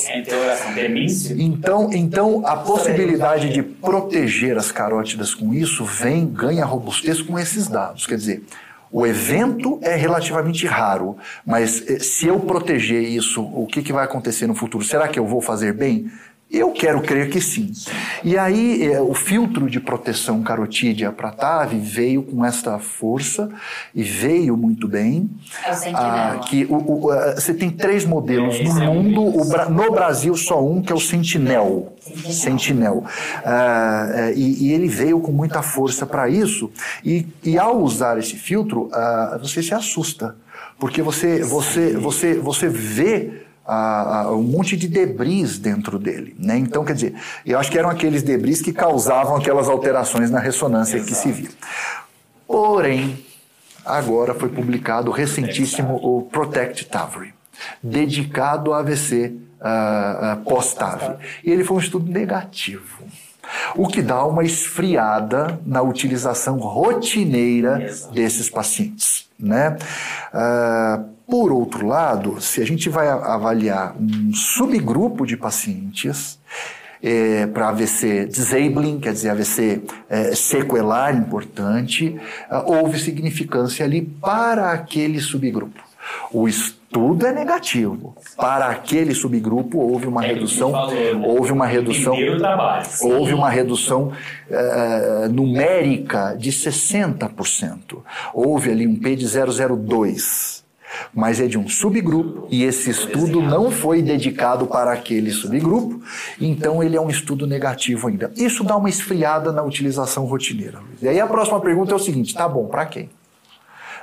Então, então a possibilidade de proteger as carótidas com isso vem, ganha robustez com esses dados. Quer dizer, o evento é relativamente raro, mas eh, se eu proteger isso, o que, que vai acontecer no futuro? Será que eu vou fazer bem? Eu quero crer que sim. E aí, é, o filtro de proteção carotídea para TAV veio com esta força e veio muito bem. Ah, que o, o, você tem três modelos no é mundo, o, no Brasil só um, que é o Sentinel. Sentinel. Ah, é, e, e, ele veio com muita força para isso. E, e, ao usar esse filtro, ah, você se assusta. Porque você, você, você, você vê a, a, um monte de debris dentro dele. Né? Então, quer dizer, eu acho que eram aqueles debris que causavam aquelas alterações na ressonância Exato. que se viu. Porém, agora foi publicado recentíssimo o Protect TAVRI, dedicado ao AVC uh, uh, pós-TAV. E ele foi um estudo negativo. O que dá uma esfriada na utilização rotineira desses pacientes. Né? Uh, por outro lado, se a gente vai avaliar um subgrupo de pacientes é, para AVC disabling, quer dizer, AVC é, sequelar importante, uh, houve significância ali para aquele subgrupo. O estudo é negativo. Para aquele subgrupo houve uma é redução, falou, né? houve uma redução, houve uma redução uh, numérica de 60%. Houve ali um P de 002 mas é de um subgrupo e esse estudo não foi dedicado para aquele subgrupo, então ele é um estudo negativo ainda. Isso dá uma esfriada na utilização rotineira. E aí a próxima pergunta é o seguinte: tá bom, para quem?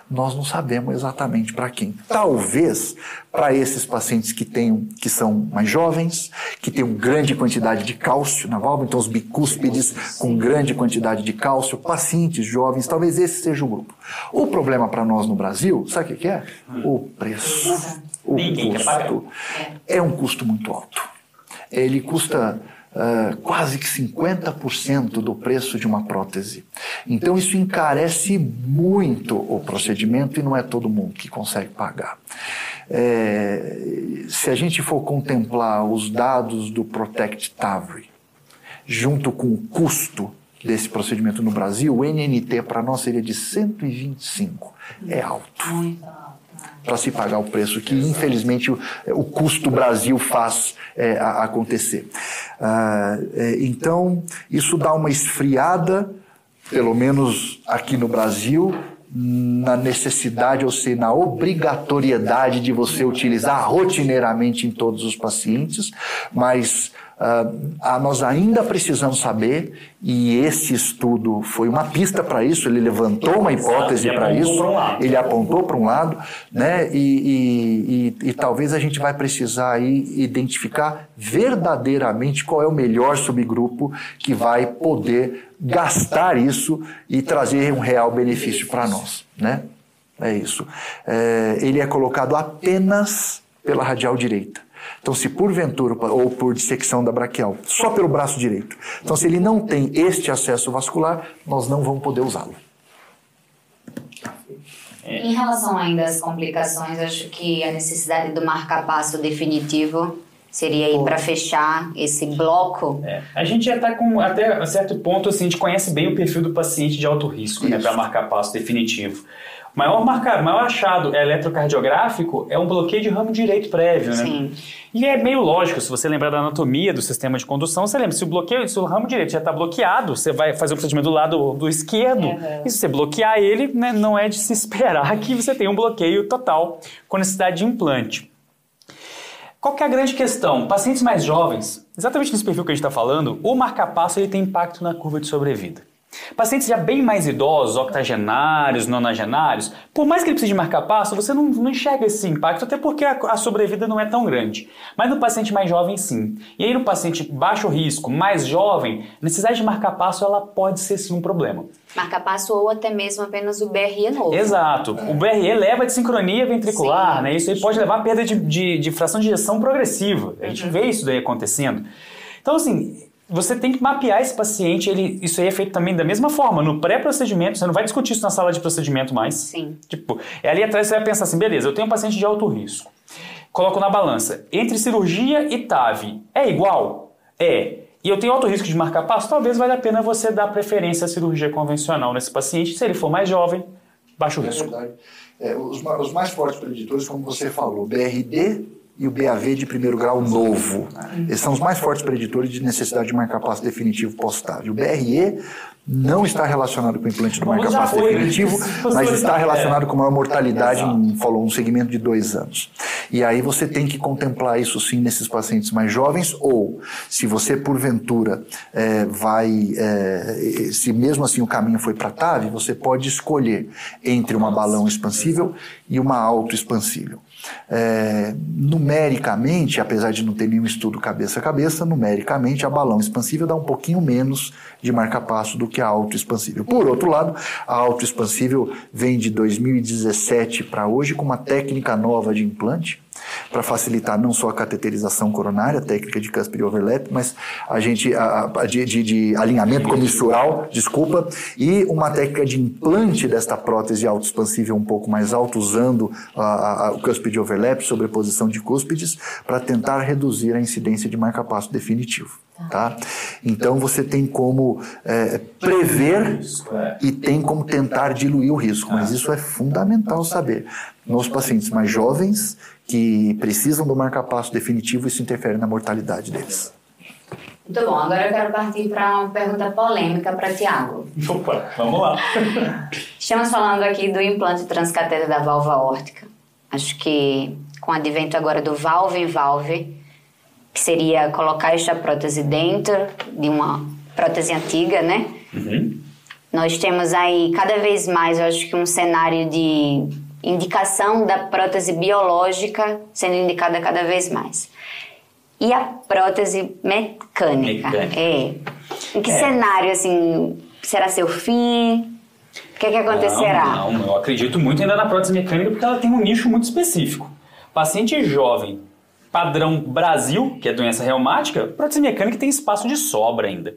Nós não sabemos exatamente para quem. Talvez para esses pacientes que tenham, que são mais jovens, que têm grande quantidade de cálcio na válvula, então os bicúspides com grande quantidade de cálcio, pacientes jovens, talvez esse seja o grupo. O problema para nós no Brasil, sabe o que é? O preço. O custo. É um custo muito alto. Ele custa uh, quase que 50% do preço de uma prótese. Então isso encarece muito o procedimento e não é todo mundo que consegue pagar. É, se a gente for contemplar os dados do Protect TAVRI, junto com o custo desse procedimento no Brasil, o NNT para nós seria de 125. É alto. Muito alto para se pagar o preço que, infelizmente, o, o custo Brasil faz é, a, acontecer. Ah, é, então, isso dá uma esfriada, pelo menos aqui no Brasil, na necessidade, ou seja, na obrigatoriedade de você utilizar rotineiramente em todos os pacientes, mas Uh, nós ainda precisamos saber, e esse estudo foi uma pista para isso, ele levantou uma hipótese para isso, ele apontou para um lado, né? E, e, e, e, talvez a gente vai precisar aí identificar verdadeiramente qual é o melhor subgrupo que vai poder gastar isso e trazer um real benefício para nós, né? É isso. É, ele é colocado apenas pela radial direita. Então, se porventura, ou por dissecção da braquial, só pelo braço direito. Então, se ele não tem este acesso vascular, nós não vamos poder usá-lo. Em relação ainda às complicações, acho que a necessidade do marca-passo definitivo seria aí para fechar esse bloco. É. A gente já está com até certo ponto assim, a gente conhece bem o perfil do paciente de alto risco, né, para marcar passo definitivo. O maior, marca, maior achado eletrocardiográfico é um bloqueio de ramo direito prévio, né? Sim. E é meio lógico, se você lembrar da anatomia do sistema de condução, você lembra, se o bloqueio, se o ramo direito já está bloqueado, você vai fazer o procedimento do lado do esquerdo, uhum. e se você bloquear ele, né, não é de se [laughs] esperar que você tenha um bloqueio total com necessidade de implante. Qual que é a grande questão? Pacientes mais jovens, exatamente nesse perfil que a gente está falando, o marca-passo ele tem impacto na curva de sobrevida. Pacientes já bem mais idosos, octogenários, nonagenários, por mais que ele precise de marcar passo, você não, não enxerga esse impacto, até porque a, a, sobrevida não é tão grande. Mas no paciente mais jovem, sim. E aí no paciente baixo risco, mais jovem, a necessidade de marcar passo ela pode ser sim um problema. Marca passo ou até mesmo apenas o BRE novo. Exato. O BRE leva de sincronia ventricular, sim, né? Isso aí pode levar a perda de, de, de fração de ejeção progressiva. A gente uhum. vê isso daí acontecendo. Então, assim, você tem que mapear esse paciente, ele, isso aí é feito também da mesma forma, no pré-procedimento, você não vai discutir isso na sala de procedimento mais. Sim. Tipo, é ali atrás você vai pensar assim, beleza, eu tenho um paciente de alto risco, coloco na balança, entre cirurgia e TAV, é igual? É. E eu tenho alto risco de marcar passo, talvez valha a pena você dar preferência à cirurgia convencional nesse paciente, se ele for mais jovem, baixo é risco. Verdade. É, os, os mais fortes preditores, como você falou, BRD e o BAV de primeiro grau novo. Esses são os mais fortes preditores de necessidade de marcar passo definitivo pós-TAV. O BRE não está relacionado com o implante do marca-passo definitivo, mas está relacionado com maior mortalidade em falou, um segmento de dois anos. E aí você tem que contemplar isso sim nesses pacientes mais jovens, ou se você porventura é, vai, é, se mesmo assim o caminho foi para TAV, você pode escolher entre uma balão expansível e uma autoexpansível. É, numericamente, apesar de não ter nenhum estudo cabeça a cabeça, numericamente a balão expansível dá um pouquinho menos de marca-passo do que a autoexpansível. Por outro lado, a autoexpansível vem de 2017 para hoje com uma técnica nova de implante, para facilitar não só a cateterização coronária, a técnica de Casper overlap, mas a gente a, a, de, de, de, alinhamento comissural, desculpa, e uma técnica de implante desta prótese autoexpansível um pouco mais alta, usando a, o cúspide overlap, sobreposição de cúspides, para tentar reduzir a incidência de marca-passo definitivo. Tá? Então você tem como é, prever e tem como tentar diluir o risco, mas isso é fundamental saber. Nos pacientes mais jovens que precisam do marca-passo definitivo, isso interfere na mortalidade deles. Muito bom, agora eu quero partir para uma pergunta polêmica para Tiago. Opa, vamos lá. Estamos falando aqui do implante transcateter da válvula órtica. Acho que com o advento agora do valve em valve, que seria colocar esta prótese dentro de uma prótese antiga, né? Uhum. Nós temos aí cada vez mais, eu acho que um cenário de indicação da prótese biológica sendo indicada cada vez mais. E a prótese mecânica? Mecânica. É. Em que É. cenário, assim, será seu fim? O que, é que acontecerá? Não, não, eu acredito muito ainda na prótese mecânica porque ela tem um nicho muito específico. Paciente jovem, padrão Brasil, que é doença reumática, prótese mecânica tem espaço de sobra ainda.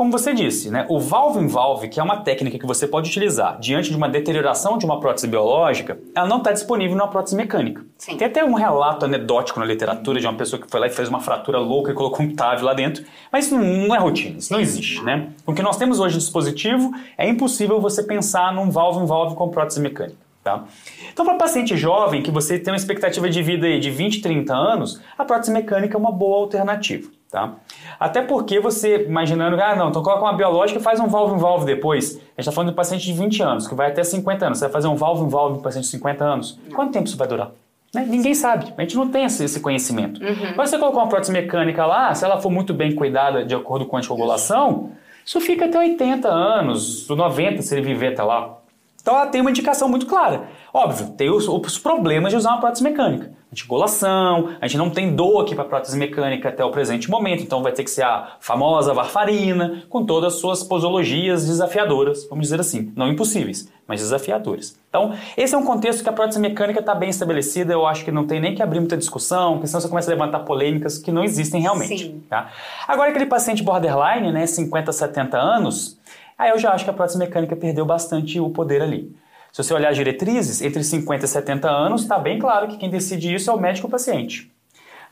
Como você disse, né, o valve em valve, que é uma técnica que você pode utilizar diante de uma deterioração de uma prótese biológica, ela não está disponível numa prótese mecânica. Sim. Tem até um relato anedótico na literatura de uma pessoa que foi lá e fez uma fratura louca e colocou um TAV lá dentro, mas isso não, não é rotina, isso não existe, né? O que nós temos hoje de dispositivo é impossível você pensar num valve em valve com prótese mecânica. Tá? Então, para paciente jovem, que você tem uma expectativa de vida aí de 20, 30 anos, a prótese mecânica é uma boa alternativa. Tá? Até porque você, imaginando, ah, não, então coloca uma biológica e faz um valve em valve depois. A gente está falando de um paciente de 20 anos, que vai até 50 anos. Você vai fazer um valve em valve para paciente de 50 anos. Quanto tempo isso vai durar? Né? Ninguém sabe, a gente não tem esse, conhecimento. Mas você colocar uma prótese mecânica lá, se ela for muito bem cuidada de acordo com a anticoagulação, isso fica até 80 anos, 90 se ele viver até lá. Então ela tem uma indicação muito clara. Óbvio, tem os, os problemas de usar uma prótese mecânica. Antigolação, a gente não tem dor aqui para prótese mecânica até o presente momento, então vai ter que ser a famosa varfarina, com todas as suas posologias desafiadoras, vamos dizer assim. Não impossíveis, mas desafiadoras. Então, esse é um contexto que a prótese mecânica está bem estabelecida, eu acho que não tem nem que abrir muita discussão, porque senão você começa a levantar polêmicas que não existem realmente. Sim. Tá? Agora, aquele paciente borderline, né, 50, 70 anos, aí eu já acho que a prótese mecânica perdeu bastante o poder ali. Se você olhar as diretrizes, entre 50 e 70 anos, está bem claro que quem decide isso é o médico ou o paciente.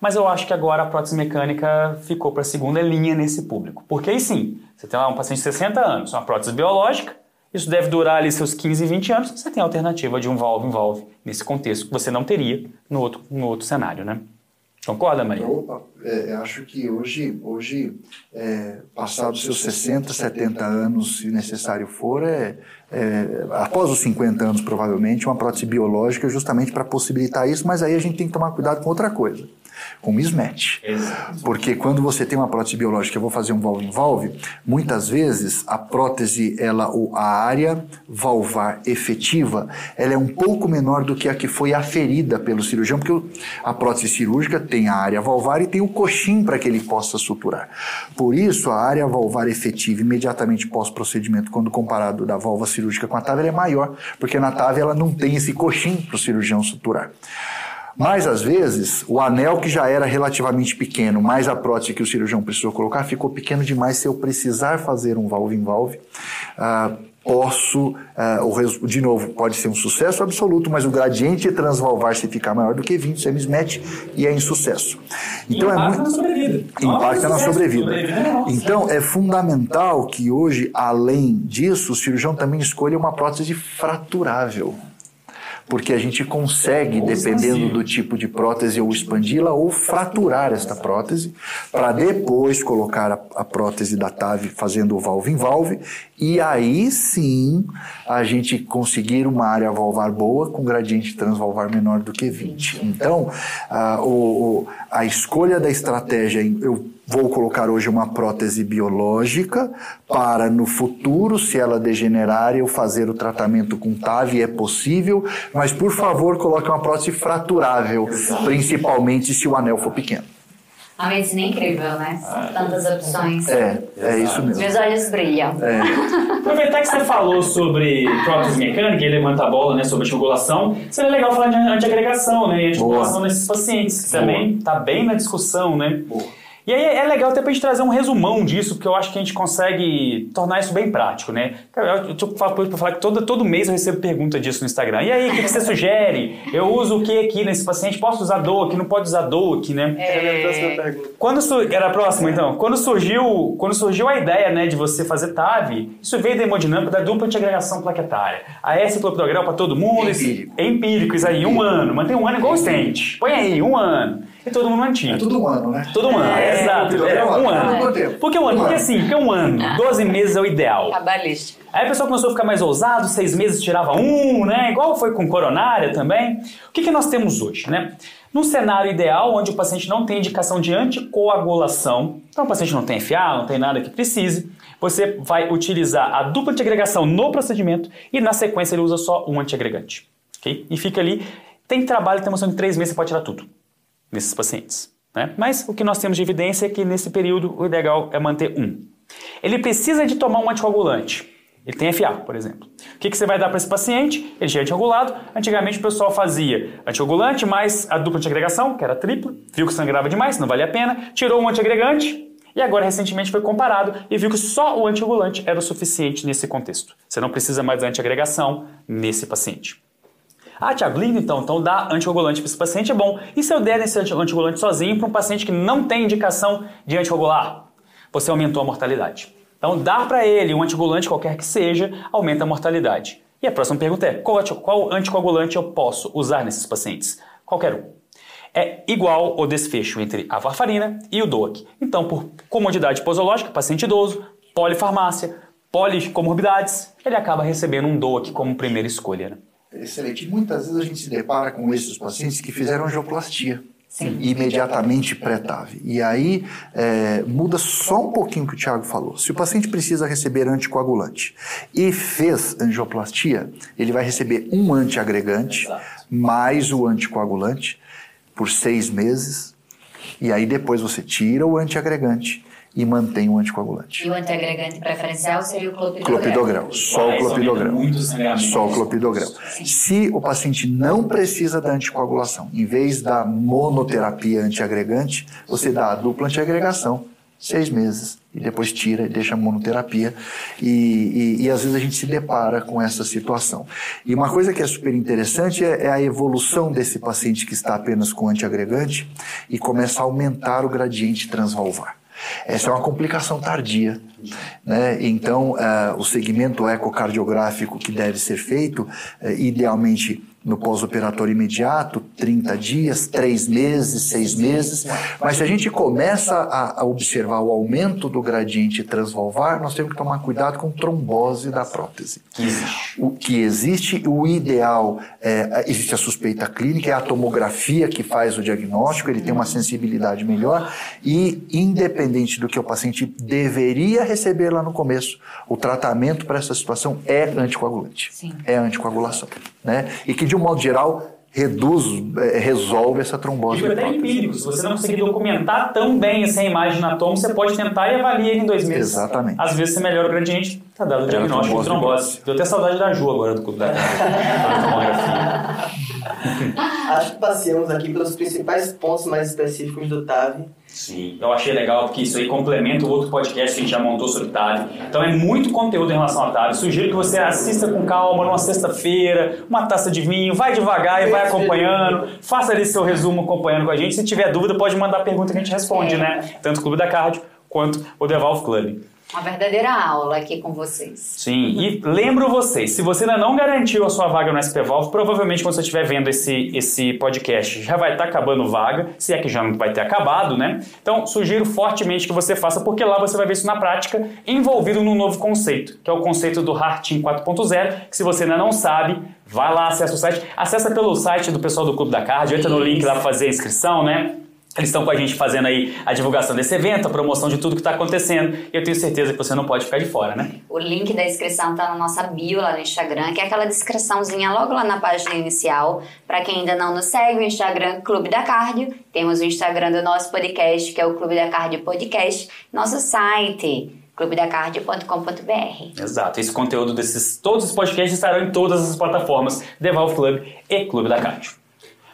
Mas eu acho que agora a prótese mecânica ficou para a segunda linha nesse público. Porque aí sim, você tem lá um paciente de 60 anos, uma prótese biológica, isso deve durar ali seus 15, 20 anos, você tem a alternativa de um valve em valve nesse contexto que você não teria no outro, no outro cenário, né? Concorda, Maria? Eu é, acho que hoje, hoje é, passados seus 60, 70 anos, se necessário for, é, é, após os 50 anos, provavelmente, uma prótese biológica justamente para possibilitar isso, mas aí a gente tem que tomar cuidado com outra coisa, com mismatch. Porque quando você tem uma prótese biológica, eu vou fazer um valve em valve, muitas vezes a prótese, ela, ou a área valvar efetiva, ela é um pouco menor do que a que foi aferida pelo cirurgião, porque a prótese cirúrgica tem a área valvar e tem o coxim para que ele possa suturar. Por isso, a área valvar efetiva imediatamente pós-procedimento, quando comparado da válvula cirúrgica com a TAV, ela é maior, porque na TAV ela não tem esse coxim para o cirurgião suturar. Mas às vezes, o anel que já era relativamente pequeno, mais a prótese que o cirurgião precisou colocar, ficou pequeno demais. Se eu precisar fazer um valve em valve, ah, posso, ah, de novo, pode ser um sucesso absoluto, mas o gradiente transvalvar se ficar maior do que 20, isso é mismatch e é insucesso. Então é Impacta muito na sobrevida. impacta na sobrevida. é. Então é fundamental que hoje, além disso, o cirurgião também escolha uma prótese fraturável. Porque a gente consegue, dependendo do tipo de prótese, ou expandi-la ou fraturar esta prótese, para depois colocar a, a prótese da TAV fazendo o valve em valve, e aí sim a gente conseguir uma área valvar boa com gradiente transvalvar menor do que 20. Então, ah, o- a escolha da estratégia, eu vou colocar hoje uma prótese biológica para no futuro, se ela degenerar, eu fazer o tratamento com TAV, é possível, mas por favor coloque uma prótese fraturável, principalmente se o anel for pequeno. A medicina é incrível, né? São tantas opções. É, é isso mesmo. Meus olhos brilham. Aproveitar que você falou sobre prótese mecânica e levanta a bola né, sobre anticoagulação, seria legal falar de antiagregação né, e anticoagulação Boa. nesses pacientes, que Boa. também está bem na discussão, né? E aí é legal até pra gente trazer um resumão disso, porque eu acho que a gente consegue tornar isso bem prático, né? Eu tô falando pra falar que todo, todo mês eu recebo pergunta disso no Instagram. E aí, o que que você sugere? Eu uso o que aqui nesse paciente? Posso usar DOAC? Não pode usar DOAC, né? É. Quando su... Era a próxima, então. Quando surgiu, quando surgiu a ideia né, de você fazer TAV, isso veio da hemodinâmica da dupla antiagregação plaquetária. A S clopidogrel para todo mundo. Empírico. É empírico, isso aí, um ano. Mantém um ano igual o stent. Põe aí, um ano. E todo mundo mantinha. É tudo humano, né? Todo um ano, É, exato. É, um ano. Quanto tempo? Por que um ano? Um Porque ano. assim, porque um ano, 12 meses é o ideal. Cabalístico. Aí a pessoa começou a ficar mais ousado, seis meses tirava um, né? Igual foi com coronária também. O que, que nós temos hoje, né? Num cenário ideal, onde o paciente não tem indicação de anticoagulação, então o paciente não tem FA, não tem nada que precise, você vai utilizar a dupla antiagregação no procedimento e na sequência ele usa só um antiagregante. Okay? E fica ali. Tem trabalho, tem noção de três meses você pode tirar tudo nesses pacientes. Né? Mas o que nós temos de evidência é que nesse período o ideal é manter um. Ele precisa de tomar um anticoagulante. Ele tem FA, por exemplo. O que, que você vai dar para esse paciente? Ele já é anticoagulado. Antigamente o pessoal fazia anticoagulante mais a dupla antiagregação, que era tripla, viu que sangrava demais, não valia a pena, tirou um antiagregante e agora recentemente foi comparado e viu que só o anticoagulante era o suficiente nesse contexto. Você não precisa mais da antiagregação nesse paciente. Ah, Tiago, lindo então. Então dá anticoagulante para esse paciente é bom. E se eu der esse anticoagulante sozinho para um paciente que não tem indicação de anticoagular? Você aumentou a mortalidade. Então dar para ele um anticoagulante qualquer que seja aumenta a mortalidade. E a próxima pergunta é: qual, qual anticoagulante eu posso usar nesses pacientes? Qualquer um. É igual o desfecho entre a varfarina e o DOAC. Então, por comodidade posológica, paciente idoso, polifarmácia, policomorbidades, ele acaba recebendo um DOAC como primeira escolha. Né? Excelente. Muitas vezes a gente se depara com esses pacientes que fizeram angioplastia. Sim. imediatamente pré-TAV. E aí é, muda só um pouquinho o que o Tiago falou. Se o paciente precisa receber anticoagulante e fez angioplastia, ele vai receber um antiagregante Exato. mais o anticoagulante por seis meses. E aí depois você tira o antiagregante e mantém o anticoagulante. E o antiagregante preferencial seria o clopidogrel? Clopidogrel, só o clopidogrel. Só o clopidogrel. Se o paciente não precisa da anticoagulação, em vez da monoterapia antiagregante, você dá a dupla antiagregação, seis meses, e depois tira e deixa a monoterapia. E, e, e, às vezes a gente se depara com essa situação. E uma coisa que é super interessante é, é a evolução desse paciente que está apenas com antiagregante e começa a aumentar o gradiente transvalvar. Essa é uma complicação tardia. Né? Então, uh, o segmento ecocardiográfico que deve ser feito, uh, idealmente no pós-operatório imediato, 30 dias, 3 meses, 6 meses. Mas se a gente começa a, a, observar o aumento do gradiente transvalvar, nós temos que tomar cuidado com trombose da prótese. O que existe, o ideal, é, existe a suspeita clínica, é a tomografia que faz o diagnóstico, ele tem uma sensibilidade melhor e, independente do que o paciente deveria receber lá no começo, o tratamento para essa situação é anticoagulante. Sim. É anticoagulação. Né? E que de um modo geral, reduz, é, resolve essa trombose. E até empírico, se você não conseguir documentar tão bem essa imagem na toma, você pode tentar e avaliar ele em dois meses. Exatamente. Às vezes você melhora o gradiente, tá dado o diagnóstico de trombose. Deu até saudade da Ju agora do clube da tomografia. [laughs] Acho que passeamos aqui pelos principais pontos mais específicos do TAV Sim, eu achei legal porque isso aí complementa o outro podcast que a gente já montou sobre TAV. Então é muito conteúdo em relação a TAV. Sugiro que você assista com calma numa sexta-feira, uma taça de vinho, vai devagar e vai acompanhando. Faça ali seu resumo acompanhando com a gente. Se tiver dúvida, pode mandar pergunta que a gente responde, né? Tanto o Clube da Cardio quanto o Devalve Club. Uma verdadeira aula aqui com vocês. Sim, e lembro vocês, se você ainda não garantiu a sua vaga no SP Valve, provavelmente quando você estiver vendo esse, esse podcast já vai estar tá acabando vaga, se é que já não vai ter acabado, né? Então, sugiro fortemente que você faça, porque lá você vai ver isso na prática, envolvido num novo conceito, que é o conceito do Team 4.0, que se você ainda não sabe, vai lá, acessa o site, acessa pelo site do pessoal do Clube da Card, entra no link lá para fazer a inscrição, né? Eles estão com a gente fazendo aí a divulgação desse evento, a promoção de tudo que está acontecendo. E eu tenho certeza que você não pode ficar de fora, né? O link da inscrição está na nossa bio lá no Instagram, que é aquela descriçãozinha logo lá na página inicial. Para quem ainda não nos segue, o Instagram Clube da Cardio. Temos o Instagram do nosso podcast, que é o Clube da Cardio Podcast. Nosso site clubedacardio.com.br. Exato. Esse conteúdo desses todos os podcasts estarão em todas as plataformas Devalve Club e Clube da Cardio.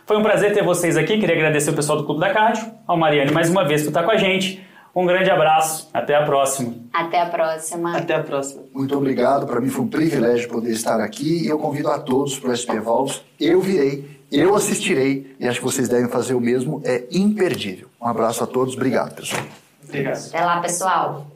Foi um prazer ter vocês aqui. Queria agradecer o pessoal do Clube da Cardio, ao Mariane mais uma vez por estar com a gente. Um grande abraço. Até a próxima. Até a próxima. Até a próxima. Muito obrigado. Para mim foi um privilégio poder estar aqui e eu convido a todos para o SP Vols. Eu virei, eu assistirei e acho que vocês devem fazer o mesmo. É imperdível. Um abraço a todos. Obrigado, pessoal. Obrigado. Até lá, pessoal.